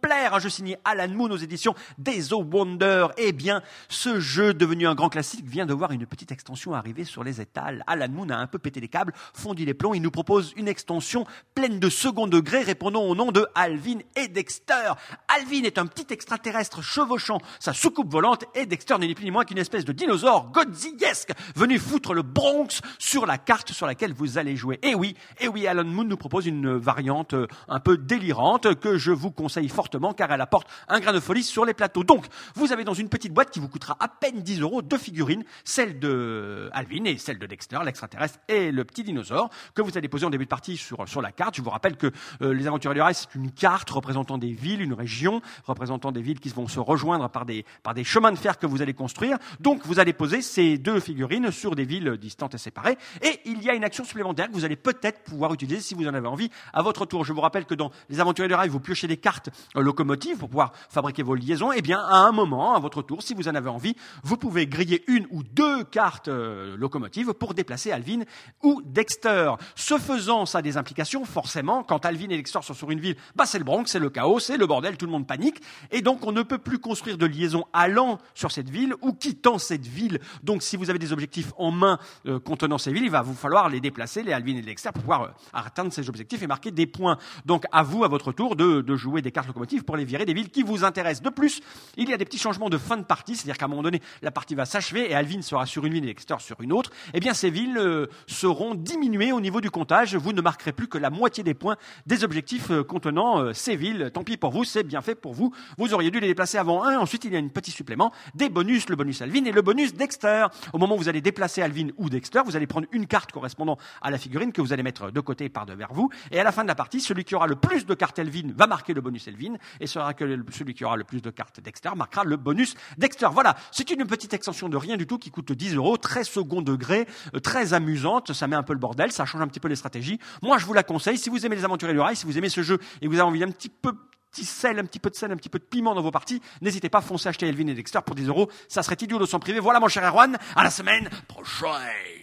d'exemplaires Un jeu signé Alan Moon aux éditions Days of Wonder Eh bien, ce jeu devenu un grand classique vient de voir une petite extension arriver sur les étals. Alan Moon a un peu pété les câbles, fondu les plombs, il nous propose une extension pleine de second degré répondant au nom de Alvin et Dexter. Alvin est un petit extraterrestre chevauchant sa soucoupe volante et Dexter n'est ni plus ni moins qu'une espèce de dinosaure godzillesque venu foutre le Bronx sur la carte sur laquelle vous allez jouer. Et oui, et oui, Alan Moon nous propose une variante euh, un peu délirante que je vous conseille fortement car elle apporte un grain de folie sur les plateaux. Donc, vous avez dans une petite boîte qui vous coûtera à peine 10 euros deux figurines, celle de Alvin et celle de Dexter, l'extraterrestre et le petit dinosaure que vous allez poser en début de partie sur, sur la carte. Je vous rappelle que euh, les Aventuriers du Rail, c'est une carte représentant des villes, une région, représentant des villes qui vont se rejoindre par des, par des chemins de fer que vous allez construire. Donc, vous allez poser ces deux figurines sur des villes distantes et séparées. Et il y a une action supplémentaire que vous allez peut-être pouvoir utiliser si vous en avez envie à votre tour. Je vous rappelle que dans les Aventuriers du Rail, vous piochez des cartes euh, locomotives pour pouvoir fabriquer vos liaisons. Eh bien, à un moment, à votre tour, si vous en avez envie, vous pouvez griller une ou deux cartes euh, locomotives pour déplacer Alvin ou Dexter. Ce faisant, ça a des implications, forcément. Quand Alvin et Dexter sont sur une ville, bah, c'est le Bronx, c'est le chaos, c'est le bordel, tout le monde panique. Et donc, on ne peut plus construire de liaison allant sur cette ville ou quittant cette ville. Donc, si vous avez des objectifs en main euh, contenant ces villes, il va vous falloir les déplacer, les Alvin et Dexter, pour pouvoir euh, atteindre ces objectifs et marquer des points. Donc, à vous, à votre tour, de, de jouer des cartes locomotives pour les virer des villes qui vous intéressent. De plus, il y a des petits changements de fin de partie, c'est-à-dire qu'à un moment donné, la partie va s'achever et Alvin sera sur une ville et Dexter sur une autre. Eh bien, ces villes euh, seront diminuées au niveau du comptage. Vous ne marquerez plus que la moitié des points des objectifs euh, contenant euh, ces villes. Tant pis pour vous, c'est bien fait pour vous. Vous auriez dû les déplacer avant un. Ensuite, il y a un petit supplément, des bonus, le bonus Alvin et le bonus Dexter. Au moment où vous allez déplacer Alvin ou Dexter, vous allez prendre une carte correspondant à la figurine que vous allez mettre de côté par devers vous. Et à la fin de la partie, celui qui aura le plus de cartes Elvin va marquer le bonus Elvin et sera que celui qui aura le plus de cartes Dexter marquera le bonus Dexter. Voilà, c'est une petite extension de rien du tout qui coûte 10 euros, très second degré, euh, très amusante. Ça met un peu le bordel, ça change un petit peu les stratégies. Moi, je vous la conseille. Si vous aimez les aventuriers du rail, si vous aimez ce jeu et que vous avez envie d'un petit peu petit sel, un petit peu de sel, un petit peu de piment dans vos parties, n'hésitez pas à foncer acheter Elvin et Dexter pour 10 euros. Ça serait idiot de s'en priver. Voilà, mon cher Erwan. À la semaine prochaine.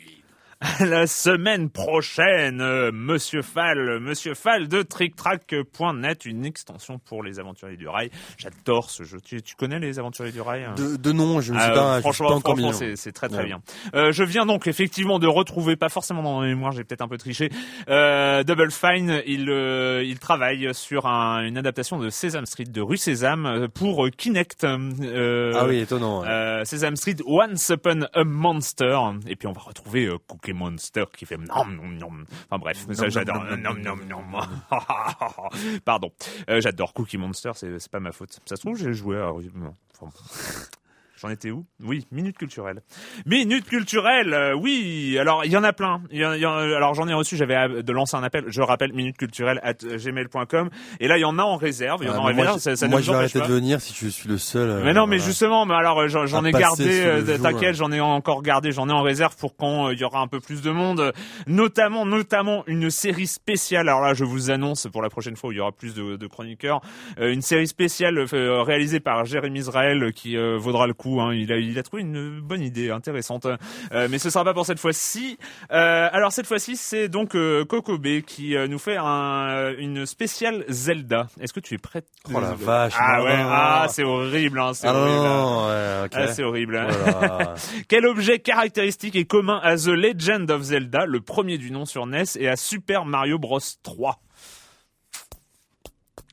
La semaine prochaine, euh, Monsieur Fall, Monsieur Fall de TrickTrack.net, une extension pour les aventuriers du rail. J'adore ce jeu. Tu, tu connais les aventuriers du rail hein? De, de nom, je ne sais Ah, pas, franchement, pas franchement, c'est, très très Ouais. bien. Euh, je viens donc effectivement de retrouver, pas forcément dans ma mémoire, j'ai peut-être un peu triché, euh, Double Fine. Il euh, il travaille sur un- une adaptation de Sesame Street, de Rue Sésame, pour Kinect. euh, Ah oui, étonnant. ouais. euh, Sesame Street Once Upon a Monster et puis on va retrouver Cookie Monster qui fait nom nom nom. Enfin bref ça j'adore. nom nom nom pardon. Euh, j'adore Cookie Monster c'est c'est pas ma faute. Ça se trouve j'ai joué à enfin, J'en étais où? Oui, minute culturelle. Minute culturelle, euh, oui. Alors il y en a plein. Il y en- il y en- alors j'en ai reçu. J'avais de lancer un appel. Je rappelle minute culturelle at gmail.com. Et là il y en a en réserve. Il y en a Ah, en moi, réserve. je- Ça, moi, je vais arrêter de venir si je suis le seul. euh, Mais non, mais voilà. justement, mais alors euh, j'en ai gardé, euh, t'inquiète, j'en ai encore gardé, j'en ai en réserve pour quand euh, il y aura un peu plus de monde, notamment, notamment une série spéciale. Alors là, je vous annonce pour la prochaine fois où il y aura plus de, de chroniqueurs, euh, une série spéciale euh, réalisée par Jérémy Israël euh, qui euh, vaudra le coup. Hein. Il a, il a trouvé une bonne idée, intéressante, Euh, mais ce sera pas pour cette fois-ci. Euh, alors cette fois-ci, c'est donc euh, Kokobé qui euh, nous fait un, une spéciale Zelda. Est-ce que tu es prêt Oh la vache, Ah non, ouais, non, ah c'est horrible, hein, c'est Ah horrible. non, ouais, ok. Ah, c'est horrible. hein. Voilà. Quel objet caractéristique est commun à The Legend of Zelda, le premier du nom sur NES, et à Super Mario Bros 3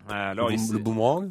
Alors, boom- le boomerang?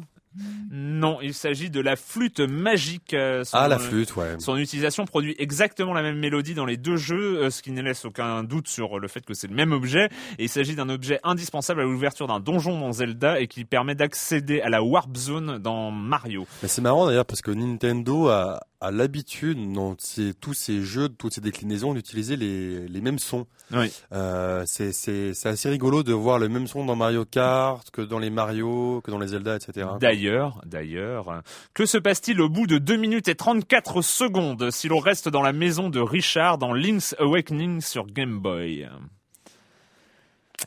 Non, il s'agit de la flûte magique. euh, son- Ah, la flûte, ouais. Son utilisation produit exactement la même mélodie dans les deux jeux, euh, ce qui ne laisse aucun doute sur le fait que c'est le même objet. Et il s'agit d'un objet indispensable à l'ouverture d'un donjon dans Zelda et qui permet d'accéder à la Warp Zone dans Mario. Mais c'est marrant d'ailleurs parce que Nintendo a, a l'habitude dans ces- tous ces jeux, toutes ces déclinaisons, d'utiliser les, les mêmes sons. Oui. Euh, c'est assez rigolo de voir le même son dans Mario Kart que dans les Mario, que dans les Zelda, etc. D'ailleurs, d'ailleurs, que se passe-t-il au bout de 2 minutes et 34 secondes si l'on reste dans la maison de Richard dans Link's Awakening sur Game Boy?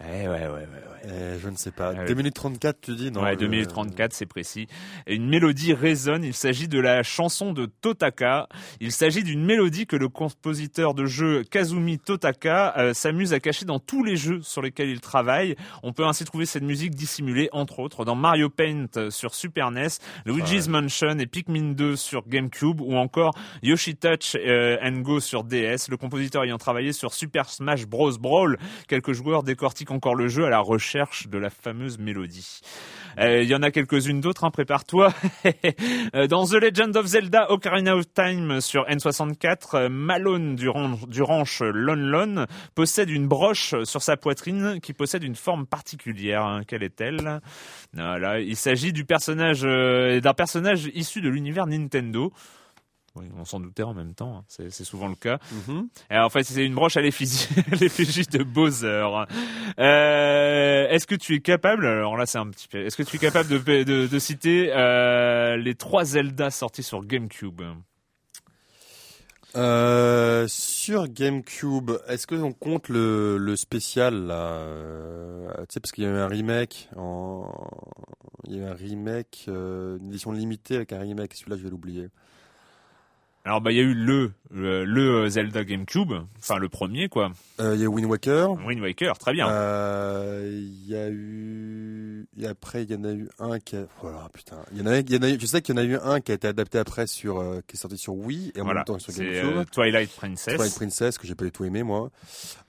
Eh ouais, ouais, ouais, ouais. Eh, je ne sais pas. Ah oui. 2 minutes 34, tu dis non ouais, je- 2 minutes 34, c'est précis. Et une mélodie résonne. Il s'agit de la chanson de Totaka. Il s'agit d'une mélodie que le compositeur de jeu Kazumi Totaka euh, s'amuse à cacher dans tous les jeux sur lesquels il travaille. On peut ainsi trouver cette musique dissimulée, entre autres, dans Mario Paint sur Super NES, Luigi's Mansion et Pikmin 2 sur GameCube, ou encore Yoshi Touch euh, and Go sur DS. Le compositeur ayant travaillé sur Super Smash Bros. Brawl, quelques joueurs décortiquent encore le jeu à la recherche de la fameuse mélodie. Euh, Il y en a quelques-unes d'autres, hein, prépare-toi. Euh, Dans The Legend of Zelda Ocarina of Time sur N64, euh, Malone du, ran- du ranch Lon Lon possède une broche sur sa poitrine qui possède une forme particulière. hein. Quelle est-elle? Il s'agit personnage d'un personnage issu de l'univers Nintendo. Oui, on s'en doutait en même temps, hein. c'est souvent le cas. Mhm. Et en fait, c'est une broche à l'effigie de Bowser. Euh, est-ce que tu es capable, alors là c'est un petit peu, est-ce que tu es capable de, de, de citer euh, les trois Zelda sortis sur GameCube? Euh, sur GameCube, est-ce que on compte le, le spécial là Tu sais parce qu'il y a eu un remake en il y a eu un remake une édition limitée avec un remake, celui-là je vais l'oublier. Alors bah il y a eu le, le le Zelda GameCube, enfin le premier quoi, Euh, il y a Wind Waker. Wind Waker, très bien. Euh, Il y a eu et après il y en a eu un qui a voilà putain, il y en a il y en a eu, je sais qu'il y en a eu un qui a été adapté après sur euh, qui est sorti sur Wii et en voilà, même temps sur GameCube. euh, Twilight Princess. Twilight Princess que j'ai pas du tout aimé moi.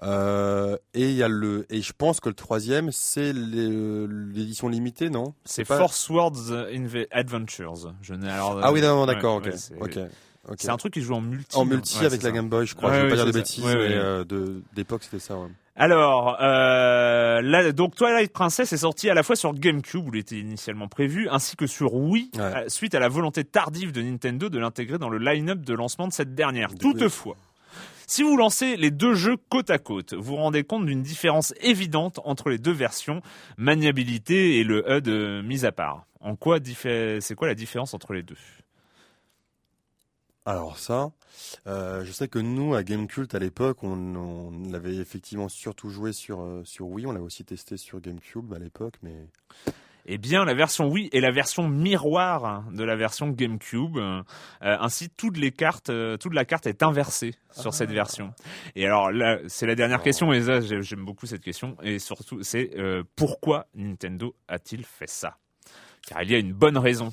Euh, et il y a le et je pense que le troisième c'est l'édition limitée non? C'est pas- Force Words Adventures. Je n'ai alors. Ah oui non, d'accord ouais, ok ok C'est un truc qui joue en multi. en non multi Ouais, avec la ça. Game Boy je crois. Ouais, je vais pas dire de bêtises Ouais, mais euh, de d'époque c'était ça. Alors, euh, là, donc Twilight Princess est sorti à la fois sur GameCube où il était initialement prévu, ainsi que sur Wii, euh, suite à la volonté tardive de Nintendo de l'intégrer dans le line-up de lancement de cette dernière. Toutefois, si vous lancez les deux jeux côte à côte, vous vous rendez compte d'une différence évidente entre les deux versions, maniabilité et le HUD euh, mis à part. En quoi c'est quoi la différence entre les deux? Alors ça, euh, je sais que nous à Gamecult à l'époque, on, on l'avait effectivement surtout joué sur euh, sur Wii, on l'avait aussi testé sur GameCube à l'époque, mais Eh bien, la version Wii est la version miroir de la version GameCube. Euh, ainsi, toutes les cartes, euh, toute la carte est inversée sur cette version. Et alors là, c'est la dernière question, et ça, j'aime beaucoup cette question. Et surtout, c'est euh, pourquoi Nintendo a-t-il fait ça? Car il y a une bonne raison.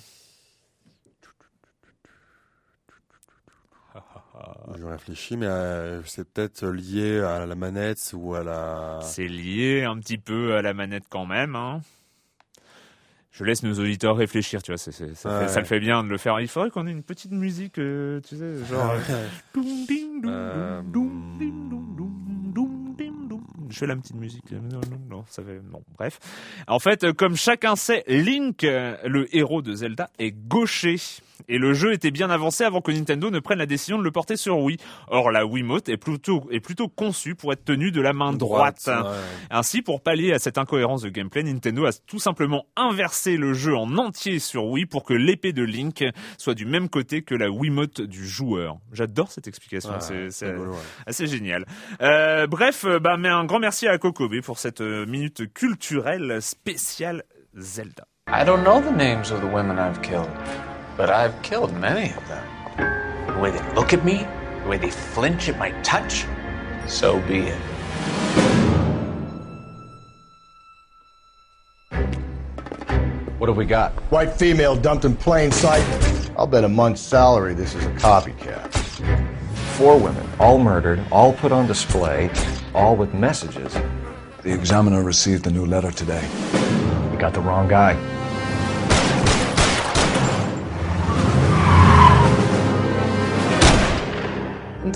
Je réfléchis, mais euh, c'est peut-être lié à la manette ou à la. C'est lié un petit peu à la manette quand même. Hein. Je laisse nos auditeurs réfléchir, tu vois, ça, fait- Ouais. ça le fait bien de le faire. Il faudrait qu'on ait une petite musique, euh, tu sais, genre... Je fais la petite musique. Non, non, non, ça fait... Bon, bref. En fait, comme chacun sait, Link, euh, le héros de Zelda, est gaucher. Et le jeu était bien avancé avant que Nintendo ne prenne la décision de le porter sur Wii. Or, la Wiimote est plutôt, est plutôt conçue pour être tenue de la main droite. ouais. Ainsi, pour pallier à cette incohérence de gameplay, Nintendo a tout simplement inversé le jeu en entier sur Wii pour que l'épée de Link soit du même côté que la Wiimote du joueur. J'adore cette explication, Ouais, c'est ouais. assez génial. Euh, bref, euh, bah, mais un grand merci à Kokobe pour cette euh, minute culturelle spéciale Zelda. I don't know the names of the women I've killed, but I've killed many of them. The way they look at me, the way they flinch at my touch, so be it. What have we got? White female dumped in plain sight. I'll bet a month's salary this is a copycat. Four women, all murdered, all put on display, all with messages. The examiner received a new letter today. We got the wrong guy.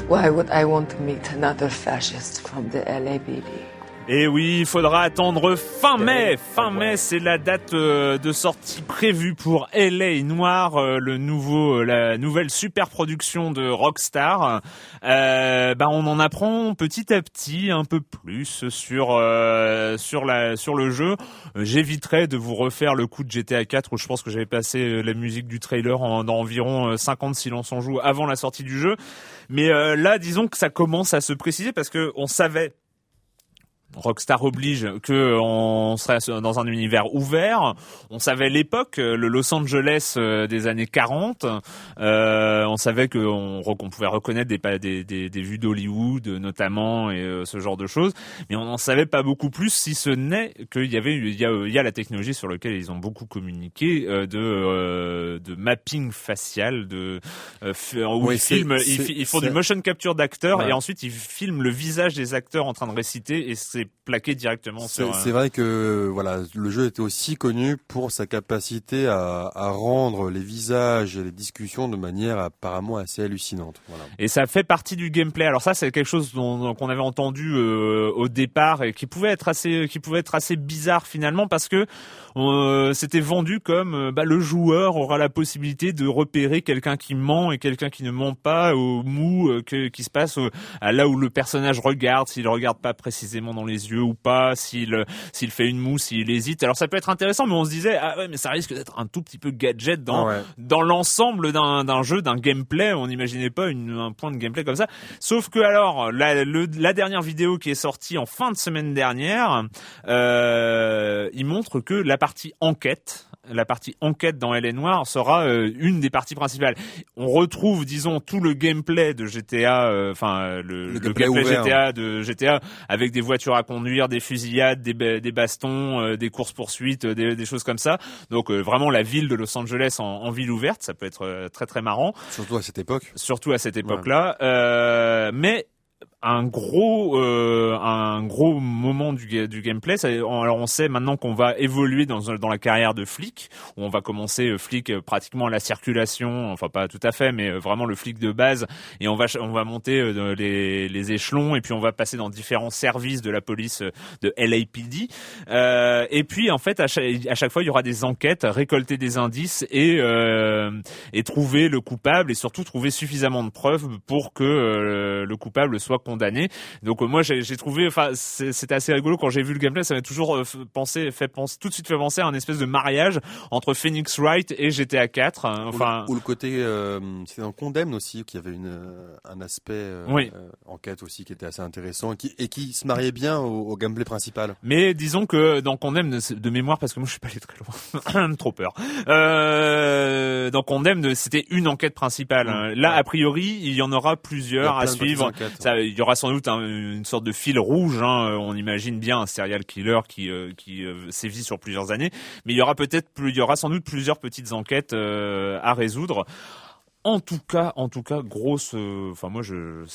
Why would I want to meet another fascist from the LAPD? Et oui, il faudra attendre fin mai. Fin mai, c'est la date euh, de sortie prévue pour LA Noir, euh, le nouveau, euh, la nouvelle super production de Rockstar. Euh, bah, on en apprend petit à petit un peu plus sur euh, sur la sur le jeu. J'éviterai de vous refaire le coup de GTA 4 où je pense que j'avais passé la musique du trailer en, dans environ euh, 50 silence en joue avant la sortie du jeu. Mais euh, là, disons que ça commence à se préciser parce que on savait Rockstar oblige que on serait dans un univers ouvert. On savait l'époque, le Los Angeles euh, des années 40. Euh, on savait qu'on pouvait reconnaître des, pa- des, des, des vues d'Hollywood notamment et euh, ce genre de choses. Mais on n'en savait pas beaucoup plus, si ce n'est qu'il y avait il y a, il y a la technologie sur laquelle ils ont beaucoup communiqué euh, de euh, de mapping facial, de euh, où ils filment, ils, font du motion capture d'acteurs Ouais. et ensuite ils filment le visage des acteurs en train de réciter et c'est plaqué directement C'est sur. c'est vrai que voilà, le jeu était aussi connu pour sa capacité à, à rendre les visages et les discussions de manière apparemment assez hallucinante. Voilà. Et ça fait partie du gameplay. Alors ça, c'est quelque chose dont qu'on avait entendu euh, au départ et qui pouvait être assez, qui pouvait être assez bizarre finalement parce que euh, c'était vendu comme euh, bah, le joueur aura la possibilité de repérer quelqu'un qui ment et quelqu'un qui ne ment pas au mou euh, que, qui se passe à là où le personnage regarde, s'il regarde pas précisément dans les yeux ou pas, s'il euh, s'il fait une moue, s'il hésite. Alors ça peut être intéressant, mais on se disait ah ouais, mais ça risque d'être un tout petit peu gadget dans Ah ouais. dans l'ensemble d'un d'un jeu, d'un gameplay. On n'imaginait pas une, un point de gameplay comme ça. Sauf que alors, la, le- la dernière vidéo qui est sortie en fin de semaine dernière, euh, il montre que la partie enquête, la partie enquête dans LA Noir sera euh, une des parties principales. On retrouve, disons, tout le gameplay de GTA, euh, enfin euh, le, le gameplay. GTA de GTA avec des voitures à conduire, des fusillades, des, ba- des bastons, euh, des courses poursuites, des, des choses comme ça. Donc vraiment la ville de Los Angeles en, en ville ouverte, ça peut être très très marrant, Surtout à cette époque. surtout à cette époque-là. Mais un gros euh, un gros moment du, du gameplay. Alors on sait maintenant qu'on va évoluer dans dans la carrière de flic où on va commencer euh, flic euh, pratiquement à la circulation enfin pas tout à fait mais euh, vraiment le flic de base et on va on va monter les, les échelons et puis on va passer dans différents services de la police de LAPD euh, et puis en fait à chaque, à chaque fois il y aura des enquêtes récolter des indices et euh, et trouver le coupable et surtout trouver suffisamment de preuves pour que le coupable soit condamné. Donc euh, moi j'ai trouvé, enfin c'est- c'était assez rigolo quand j'ai vu le gameplay, ça m'a toujours euh, pensé, fait penser, tout de suite fait penser à un espèce de mariage entre Phoenix Wright et GTA 4. hein. Enfin ou, le- ou le côté, euh, c'était dans Condemn aussi, qui avait une, euh, un aspect euh, Oui. euh, enquête aussi qui était assez intéressant et qui, et qui se mariait bien au, au gameplay principal. Mais disons que dans Condemn de, mémoire, parce que moi je suis pas allé très loin, trop peur. Euh, dans Condemn, de- c'était une enquête principale. hein. Là, a priori, il y en aura plusieurs à suivre. il y aura sans doute un- une sorte de fil rouge. hein. On imagine bien un serial killer qui euh, qui euh, sévit sur plusieurs années, mais il y aura peut-être plus, il y aura sans doute plusieurs petites enquêtes euh, à résoudre. En tout cas, en tout cas, grosse. euh, Enfin, moi, je.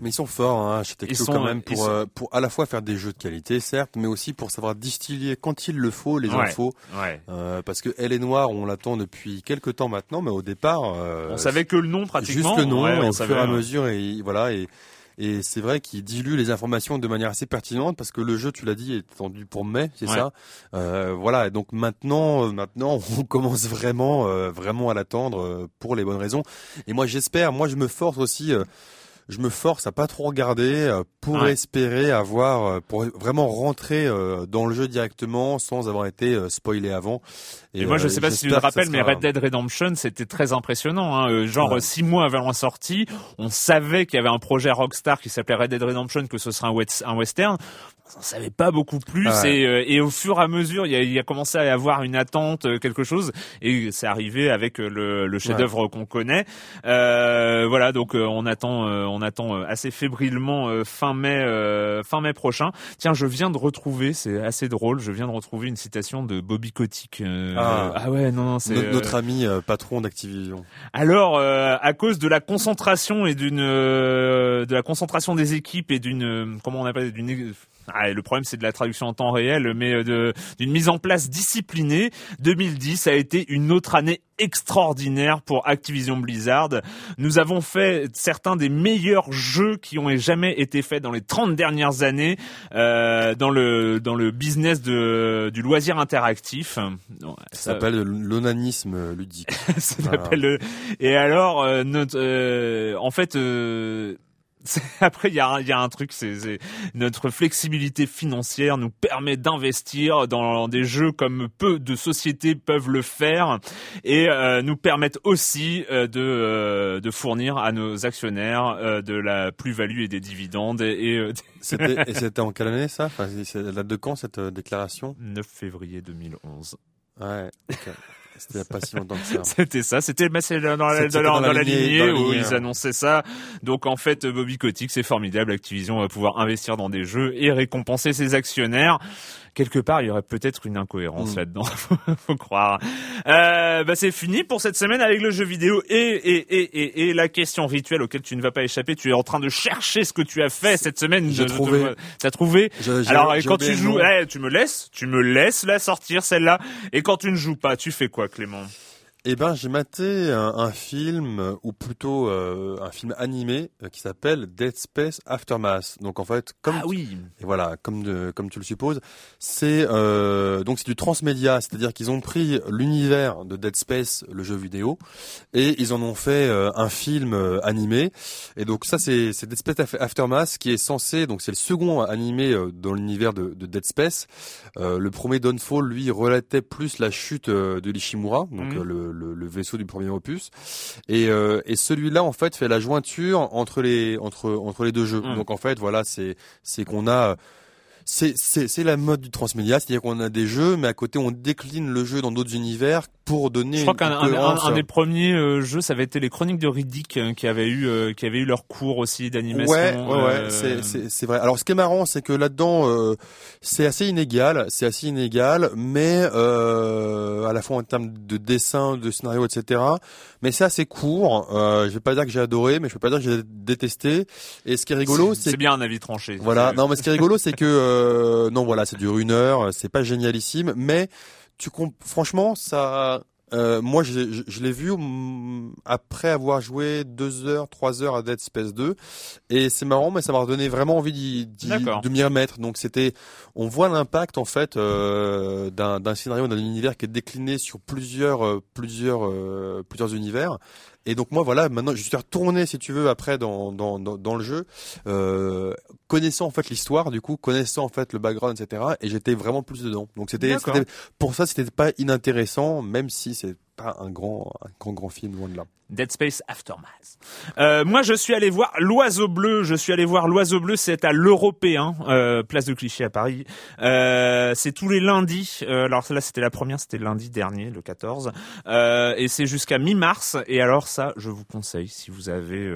Mais ils sont forts, hein, chez Tecto Ils sont, quand même, pour, sont- euh, pour à la fois faire des jeux de qualité, certes, mais aussi pour savoir distiller quand il le faut les Ouais. infos. Ouais. Euh, parce que Elle est Noire, on l'attend depuis quelques temps maintenant, mais au départ, euh, On savait que le nom pratiquement. juste le nom, Ouais, et on au savait, fur et à hein. mesure, et voilà, et, et c'est vrai qu'il dilue les informations de manière assez pertinente parce que le jeu, tu l'as dit, est attendu pour mai, c'est Ouais. ça? Euh, voilà, et donc maintenant, euh, maintenant, on commence vraiment, euh, vraiment à l'attendre euh, pour les bonnes raisons. Et moi, j'espère, moi, je me force aussi. euh, je me force à pas trop regarder euh, pour Ouais. espérer avoir, pour vraiment rentrer dans le jeu directement sans avoir été spoilé avant. Et, moi, je euh, sais pas si tu te rappelles, mais Red Dead Redemption, c'était très impressionnant. Hein. Euh, Genre Ouais. six mois avant la sortie, on savait qu'il y avait un projet Rockstar qui s'appelait Red Dead Redemption, que ce serait un, un western. On savait pas beaucoup plus. Ah ouais. Et, euh, et au fur et à mesure, il y a, y a commencé à y avoir une attente, euh, quelque chose, et c'est arrivé avec le, le chef-d'œuvre qu'on connaît. Euh, voilà, donc euh, on attend, euh, on attend assez fébrilement euh, fin mai, euh, fin mai prochain. Tiens, je viens de retrouver, c'est assez drôle, je viens de retrouver une citation de Bobby Kotick. Euh, Ah. ouais, non, non, c'est No- euh, notre ami euh, patron d'Activision. alors, euh, à cause de la concentration et d'une euh, de la concentration des équipes et d'une euh, comment on appelle d'une Ah, et le problème, c'est de la traduction en temps réel, mais euh, d'une mise en place disciplinée. 2010 a été une autre année extraordinaire pour Activision Blizzard. Nous avons fait certains des meilleurs jeux qui ont jamais été faits dans les 30 dernières années euh, dans le dans le business de du loisir interactif. Non, Ça s'appelle l'onanisme ludique. ça Voilà. s'appelle le- Et alors, euh, notre, euh, en fait, euh, après il y a, un- il y a un truc, c'est notre flexibilité financière nous permet d'investir dans des jeux comme peu de sociétés peuvent le faire et euh, nous permettent aussi euh, de euh, de fournir à nos actionnaires de la plus-value et des dividendes et, et, C'était en quelle année ça? Enfin, C'est la date de quand cette déclaration? 9 février 2011. Ouais. ok. C'était il y a pas si longtemps que ça. C'était ça, c'était bah, c'est dans la, dans dans la dans la lignée- où ils hein. annonçaient ça. Donc en fait, Bobby Kotick, c'est formidable. Activision va pouvoir investir dans des jeux et récompenser ses actionnaires. Quelque part, il y aurait peut-être une incohérence Mm. là-dedans, faut, faut croire. Euh, bah, c'est fini pour cette semaine avec le jeu vidéo et, et, et, et, et la question rituelle auquel tu ne vas pas échapper. Tu es en train de chercher ce que tu as fait cette semaine. J'ai trouvé. T'as trouvé Je- Alors quand tu joues, eh, tu me laisses, tu me laisses la sortir celle-là. Et quand tu ne joues pas, tu fais quoi, Clément? Eh ben, j'ai maté un, un film, ou plutôt euh, un film animé euh, qui s'appelle Dead Space Aftermath. Donc en fait, comme Ah oui. et voilà, comme de, comme tu le supposes, c'est euh, donc c'est du transmédia, c'est-à-dire qu'ils ont pris l'univers de Dead Space, le jeu vidéo, et ils en ont fait euh, un film euh, animé. Et donc ça, c'est c'est Dead Space Af- Aftermath qui est censé, donc c'est le second animé dans l'univers de, de Dead Space. Le premier Dawnfall, lui, relatait plus la chute de l'Ishimura, donc le, le, le vaisseau du premier opus. Et, euh, et celui-là, en fait, fait la jointure entre les entre entre les deux jeux. Mhm. Donc en fait, voilà, c'est c'est qu'on a c'est la mode du transmédia, c'est-à-dire qu'on a des jeux, mais à côté on décline le jeu dans d'autres univers pour donner. Je crois qu'un un, un- un des premiers euh, jeux, ça avait été les Chroniques de Riddick euh, qui avaient eu euh, qui avaient eu leur cours aussi d'animation. Ouais, ouais, ouais, euh, c'est, c'est, vrai. Alors, ce qui est marrant, c'est que là-dedans, euh, c'est assez inégal, c'est assez inégal, mais euh, à la fois en termes de dessin, de scénario, etc. Mais c'est assez court. Euh, je vais pas dire que j'ai adoré, mais je peux pas dire que j'ai détesté. Et ce qui est rigolo, c'est c'est bien un avis tranché. Voilà. Non, mais ce qui est rigolo, c'est que euh, non, voilà, ça dure une heure, c'est pas génialissime, mais tu comp- franchement, ça. euh, moi, je, je, je l'ai vu hum, après avoir joué deux heures, trois heures à Dead Space 2, et c'est marrant, mais ça m'a redonné vraiment envie d'y, de m'y remettre. Donc, c'était, on voit l'impact en fait euh, d'un, d'un scénario, d'un univers qui est décliné sur plusieurs, euh, plusieurs, euh, plusieurs univers. Et donc moi voilà maintenant je suis retourné si tu veux après dans dans dans, dans le jeu. Euh, connaissant en fait l'histoire du coup connaissant en fait le background etc et j'étais vraiment plus dedans. Donc c'était pour ça c'était pas inintéressant même si c'est pas un grand un grand grand film loin de là Dead Space Aftermath. Euh, moi, je suis allé voir l'Oiseau Bleu. Je suis allé voir l'Oiseau Bleu. C'est à l'Européen, euh, place de Clichy à Paris. Euh, c'est tous les lundis. Alors là, c'était la première, c'était lundi dernier, le 14, euh, et c'est jusqu'à mi-mars. Et alors ça, je vous conseille si vous avez,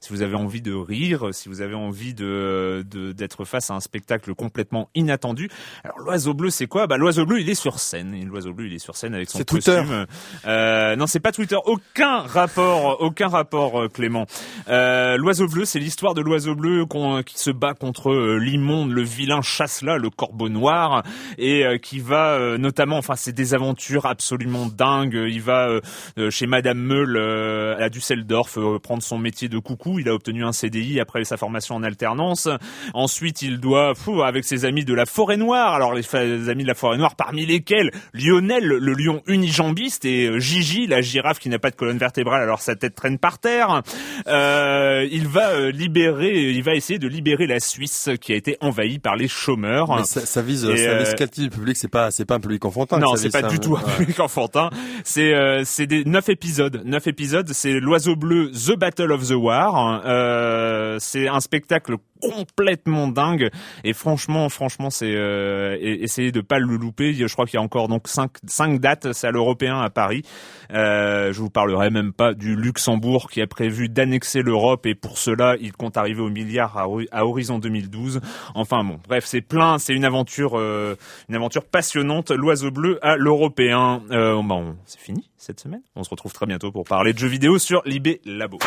si vous avez envie de rire, si vous avez envie de d'être face à un spectacle complètement inattendu. Alors l'Oiseau Bleu, c'est quoi? Bah l'Oiseau Bleu, il est sur scène. L'Oiseau Bleu, il est sur scène avec son C'est Twitter. costume. Euh, non, c'est pas Twitter. Aucun rapport, aucun rapport, euh, Clément. Euh, l'oiseau bleu, c'est l'histoire de l'oiseau bleu qui se bat contre euh, l'immonde, le vilain chasse-là, le corbeau noir, et euh, qui va euh, notamment, enfin, c'est des aventures absolument dingues. Il va euh, euh, chez Madame Meul euh, à Düsseldorf euh, prendre son métier de coucou. Il a obtenu un CDI après sa formation en alternance. Ensuite, il doit, fou, avec ses amis de la Forêt Noire. Alors les, amis de la Forêt Noire, parmi lesquels Lionel, le lion unijambiste, et euh, Gigi, la girafe qui n'a pas de colonne vertébrale, alors sa tête traîne par terre. Euh, il va euh, libérer, il va essayer de libérer la Suisse qui a été envahie par les chômeurs. mais ça, ça vise Et, ça vise euh, quel type de public? C'est pas c'est pas un public enfantin Non, c'est pas ça, du tout un ouais. public enfantin. C'est euh, c'est des neuf épisodes. Neuf épisodes. C'est l'oiseau bleu, The Battle of the War. Euh, c'est un spectacle complètement dingue. Et franchement, franchement, c'est euh, et- essayez de pas le louper. Je crois qu'il y a encore donc cinq cinq dates. C'est à l'Européen à Paris. Euh, je vous parlerai même pas du Luxembourg qui a prévu d'annexer l'Europe et pour cela, il compte arriver au milliard à, horizon 2012. Enfin bon, bref, c'est plein, c'est une aventure, euh, une aventure passionnante. L'oiseau bleu à l'européen. Euh, bon, c'est fini cette semaine. On se retrouve très bientôt pour parler de jeux vidéo sur l'IB Labo.